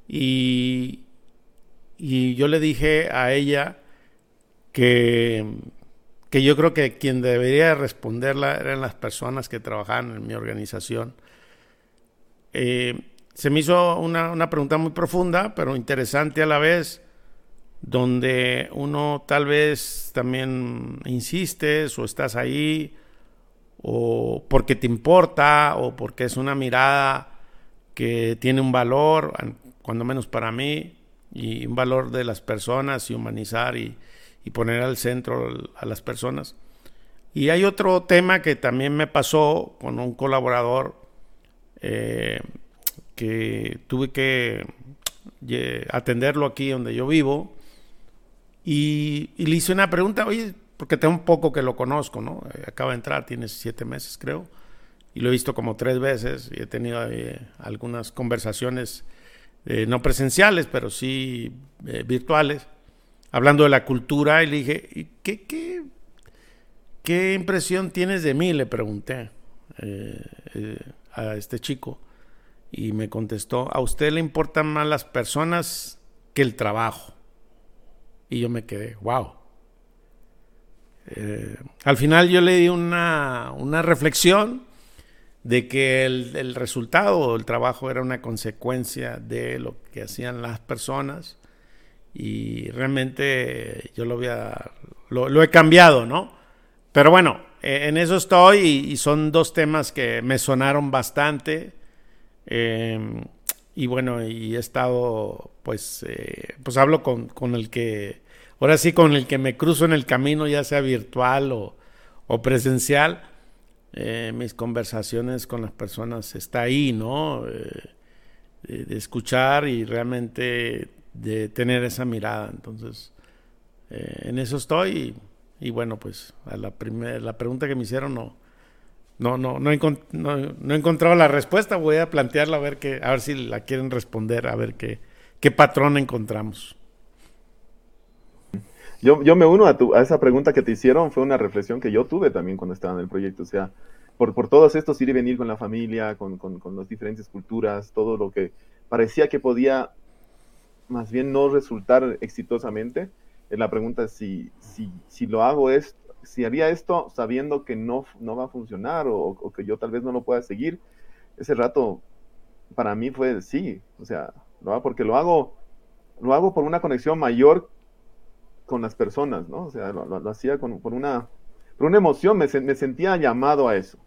y, y yo le dije a ella que que yo creo que quien debería responderla eran las personas que trabajaban en mi organización. Eh, se me hizo una, una, pregunta muy profunda, pero interesante a la vez, donde uno tal vez también insistes o estás ahí, o porque te importa, o porque es una mirada que tiene un valor, cuando menos para mí, y un valor de las personas y humanizar y, y poner al centro a las personas. Y hay otro tema que también me pasó con un colaborador eh, que tuve que atenderlo aquí donde yo vivo y, le hice una pregunta, oye, porque tengo un poco que lo conozco, ¿no? Eh, acaba de entrar, tiene siete meses creo, y lo he visto como tres veces y he tenido eh, algunas conversaciones no presenciales, pero sí virtuales hablando de la cultura y le dije, ¿qué, qué, qué impresión tienes de mí? Le pregunté eh, eh, a este chico y me contestó, a usted le importan más las personas que el trabajo. Y yo me quedé, wow. Eh, al final yo le di una, una reflexión de que el, el resultado del trabajo era una consecuencia de lo que hacían las personas y realmente yo lo, había, lo, he cambiado, ¿no? Pero bueno, e, en eso estoy y, son dos temas que me sonaron bastante. Em, y bueno, y he estado, pues, eh, pues hablo con, con, el que, ahora sí, con el que me cruzo en el camino, ya sea virtual o, o presencial. Eh, mis conversaciones con las personas está ahí, ¿no? Eh, de escuchar y realmente de tener esa mirada. Entonces, eh, en eso estoy y, bueno, pues a la, primera la pregunta que me hicieron no, no, no, no, he encontrado la respuesta. Voy a plantearla a ver, que, a ver si la quieren responder, a ver qué, qué patrón encontramos. Yo, yo me uno a, tu, a esa pregunta que te hicieron, fue una reflexión que yo tuve también cuando estaba en el proyecto. O sea, por, por todos estos ir y venir con la familia, con, con, con las diferentes culturas, todo lo que parecía que podía más bien no resultar exitosamente. La pregunta es si, si, si lo hago esto, si haría esto sabiendo que no, no va a funcionar o, que yo tal vez no lo pueda seguir. Ese rato para mí fue sí, o sea, lo porque lo hago, lo hago por una conexión mayor con las personas, ¿no? O sea, lo, hacía con, por, una, por una emoción, me, me sentía llamado a eso.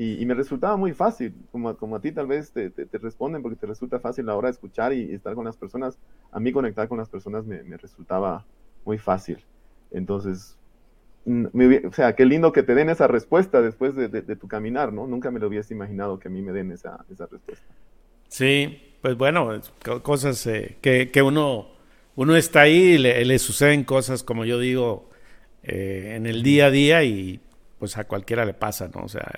Y, me resultaba muy fácil, como, como a ti tal vez te, te, responden porque te resulta fácil la hora de escuchar y, estar con las personas. A mí conectar con las personas me, me resultaba muy fácil. Entonces, mm, o sea, qué lindo que te den esa respuesta después de, de, tu caminar, ¿no? Nunca me lo hubiese imaginado que a mí me den esa, esa respuesta. Sí, pues bueno, cosas eh, que, que, uno, uno está ahí y le, le suceden cosas, como yo digo, eh, en el día a día y pues a cualquiera le pasa, ¿no? O sea,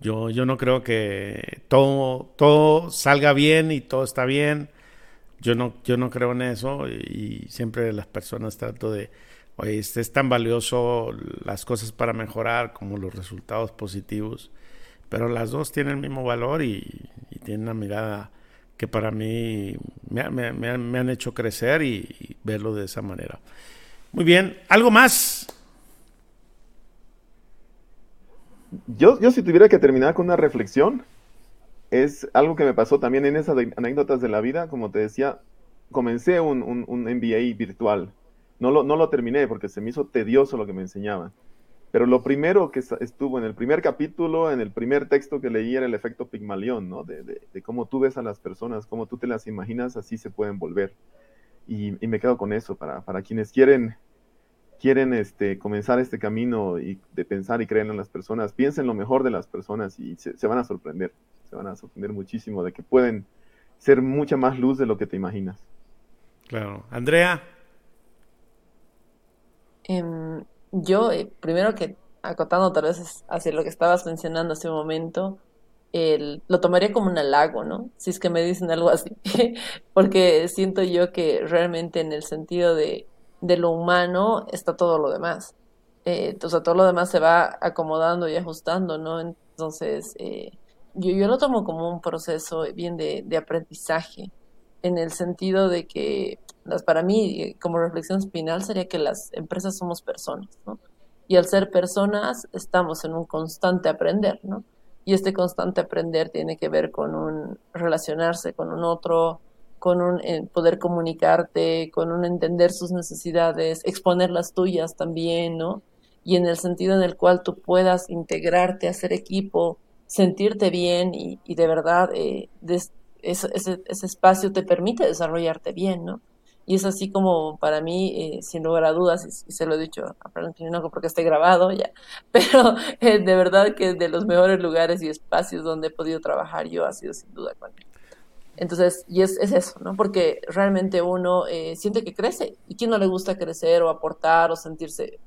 yo, yo no creo que todo, todo salga bien y todo está bien. Yo no, yo no creo en eso y, siempre las personas trato de, oye, este es tan valioso las cosas para mejorar como los resultados positivos, pero las dos tienen el mismo valor y, tienen una mirada que para mí me, me, me, han hecho crecer y verlo de esa manera. Muy bien, ¿algo más? Yo, yo si tuviera que terminar con una reflexión, es algo que me pasó también en esas anécdotas de la vida, como te decía, comencé un, un, MBA virtual. No lo, no lo terminé porque se me hizo tedioso lo que me enseñaban. Pero lo primero que estuvo en el primer capítulo, en el primer texto que leí, era el efecto Pigmalión, ¿no? De, de, cómo tú ves a las personas, cómo tú te las imaginas, así se pueden volver. Y, me quedo con eso, para, para quienes quieren, quieren este, comenzar este camino y de pensar y creer en las personas, piensen lo mejor de las personas y se, se van a sorprender, se van a sorprender muchísimo de que pueden ser mucha más luz de lo que te imaginas. Claro. Andrea. Em, yo, eh, primero que acotando tal vez hacia lo que estabas mencionando hace un momento, el, lo tomaría como un halago, ¿no? Si es que me dicen algo así, (laughs) porque siento yo que realmente en el sentido de, de lo humano está todo lo demás. Eh, todo lo demás se va acomodando y ajustando, ¿no? Entonces, eh, yo, yo lo tomo como un proceso bien de, de aprendizaje, en el sentido de que las, para mí, como reflexión final, sería que las empresas somos personas, ¿no? Y al ser personas, estamos en un constante aprender, ¿no? Y este constante aprender tiene que ver con un relacionarse con un otro, con un poder comunicarte, con un entender sus necesidades, exponer las tuyas también, ¿no? Y en el sentido en el cual tú puedas integrarte, hacer equipo, sentirte bien y, y de verdad eh, ese, ese, espacio te permite desarrollarte bien, ¿no? Y es así como para mí, eh, sin lugar a dudas, y, se lo he dicho a Franklin no porque esté grabado ya, (laughs) pero eh, de verdad que de los mejores lugares y espacios donde he podido trabajar yo ha sido sin duda con él. Entonces, y es, es eso, ¿no? Porque realmente uno eh, siente que crece. ¿Y quién no le gusta crecer o aportar o sentirse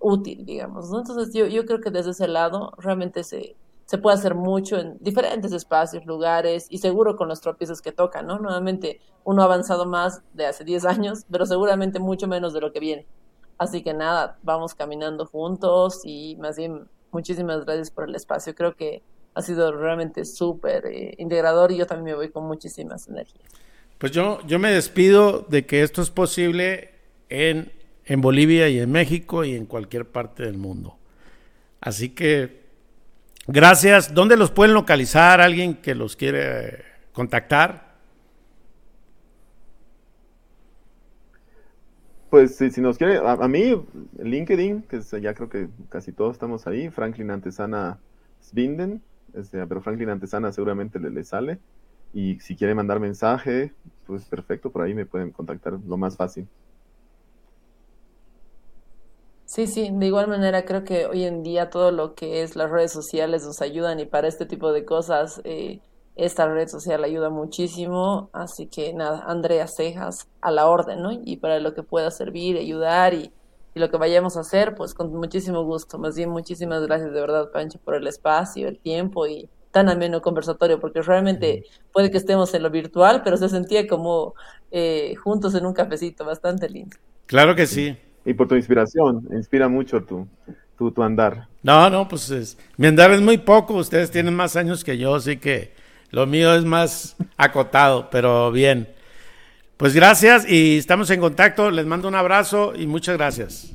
útil, digamos. Entonces, yo, yo creo que desde ese lado realmente se, se puede hacer mucho en diferentes espacios, lugares y seguro con los tropiezos que tocan, ¿no? Nuevamente, uno ha avanzado más de hace 10 años, pero seguramente mucho menos de lo que viene. Así que nada, vamos caminando juntos y más bien muchísimas gracias por el espacio. Creo que ha sido realmente súper eh, integrador y yo también me voy con muchísimas energías. Pues yo, yo me despido de que esto es posible en, en Bolivia y en México y en cualquier parte del mundo. Así que Gracias. ¿Dónde los pueden localizar? ¿Alguien que los quiere contactar? Pues si, nos quiere, a, mí, LinkedIn, que ya creo que casi todos estamos ahí, Franklin Antesana Svinden, pero Franklin Antesana seguramente le, le sale. Y si quiere mandar mensaje, pues perfecto, por ahí me pueden contactar lo más fácil. Sí, sí, de igual manera creo que hoy en día todo lo que es las redes sociales nos ayudan y para este tipo de cosas eh, esta red social ayuda muchísimo, así que nada, Andrea Cejas a la orden, ¿no? Y para lo que pueda servir, ayudar y, y lo que vayamos a hacer, pues con muchísimo gusto. Más bien, muchísimas gracias de verdad, Pancho, por el espacio, el tiempo y tan ameno conversatorio, porque realmente puede que estemos en lo virtual, pero se sentía como eh, juntos en un cafecito, bastante lindo. Claro que sí y por tu inspiración. Inspira mucho tu, tu, tu andar. No, no, pues es, mi andar es muy poco. Ustedes tienen más años que yo, así que lo mío es más acotado, pero bien. Pues gracias y estamos en contacto. Les mando un abrazo y muchas gracias.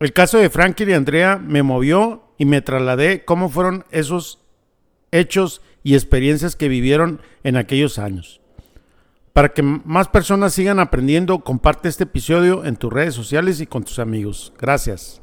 El caso de Frankie y Andrea me movió y me trasladé cómo fueron esos hechos y experiencias que vivieron en aquellos años. Para que más personas sigan aprendiendo, comparte este episodio en tus redes sociales y con tus amigos. Gracias.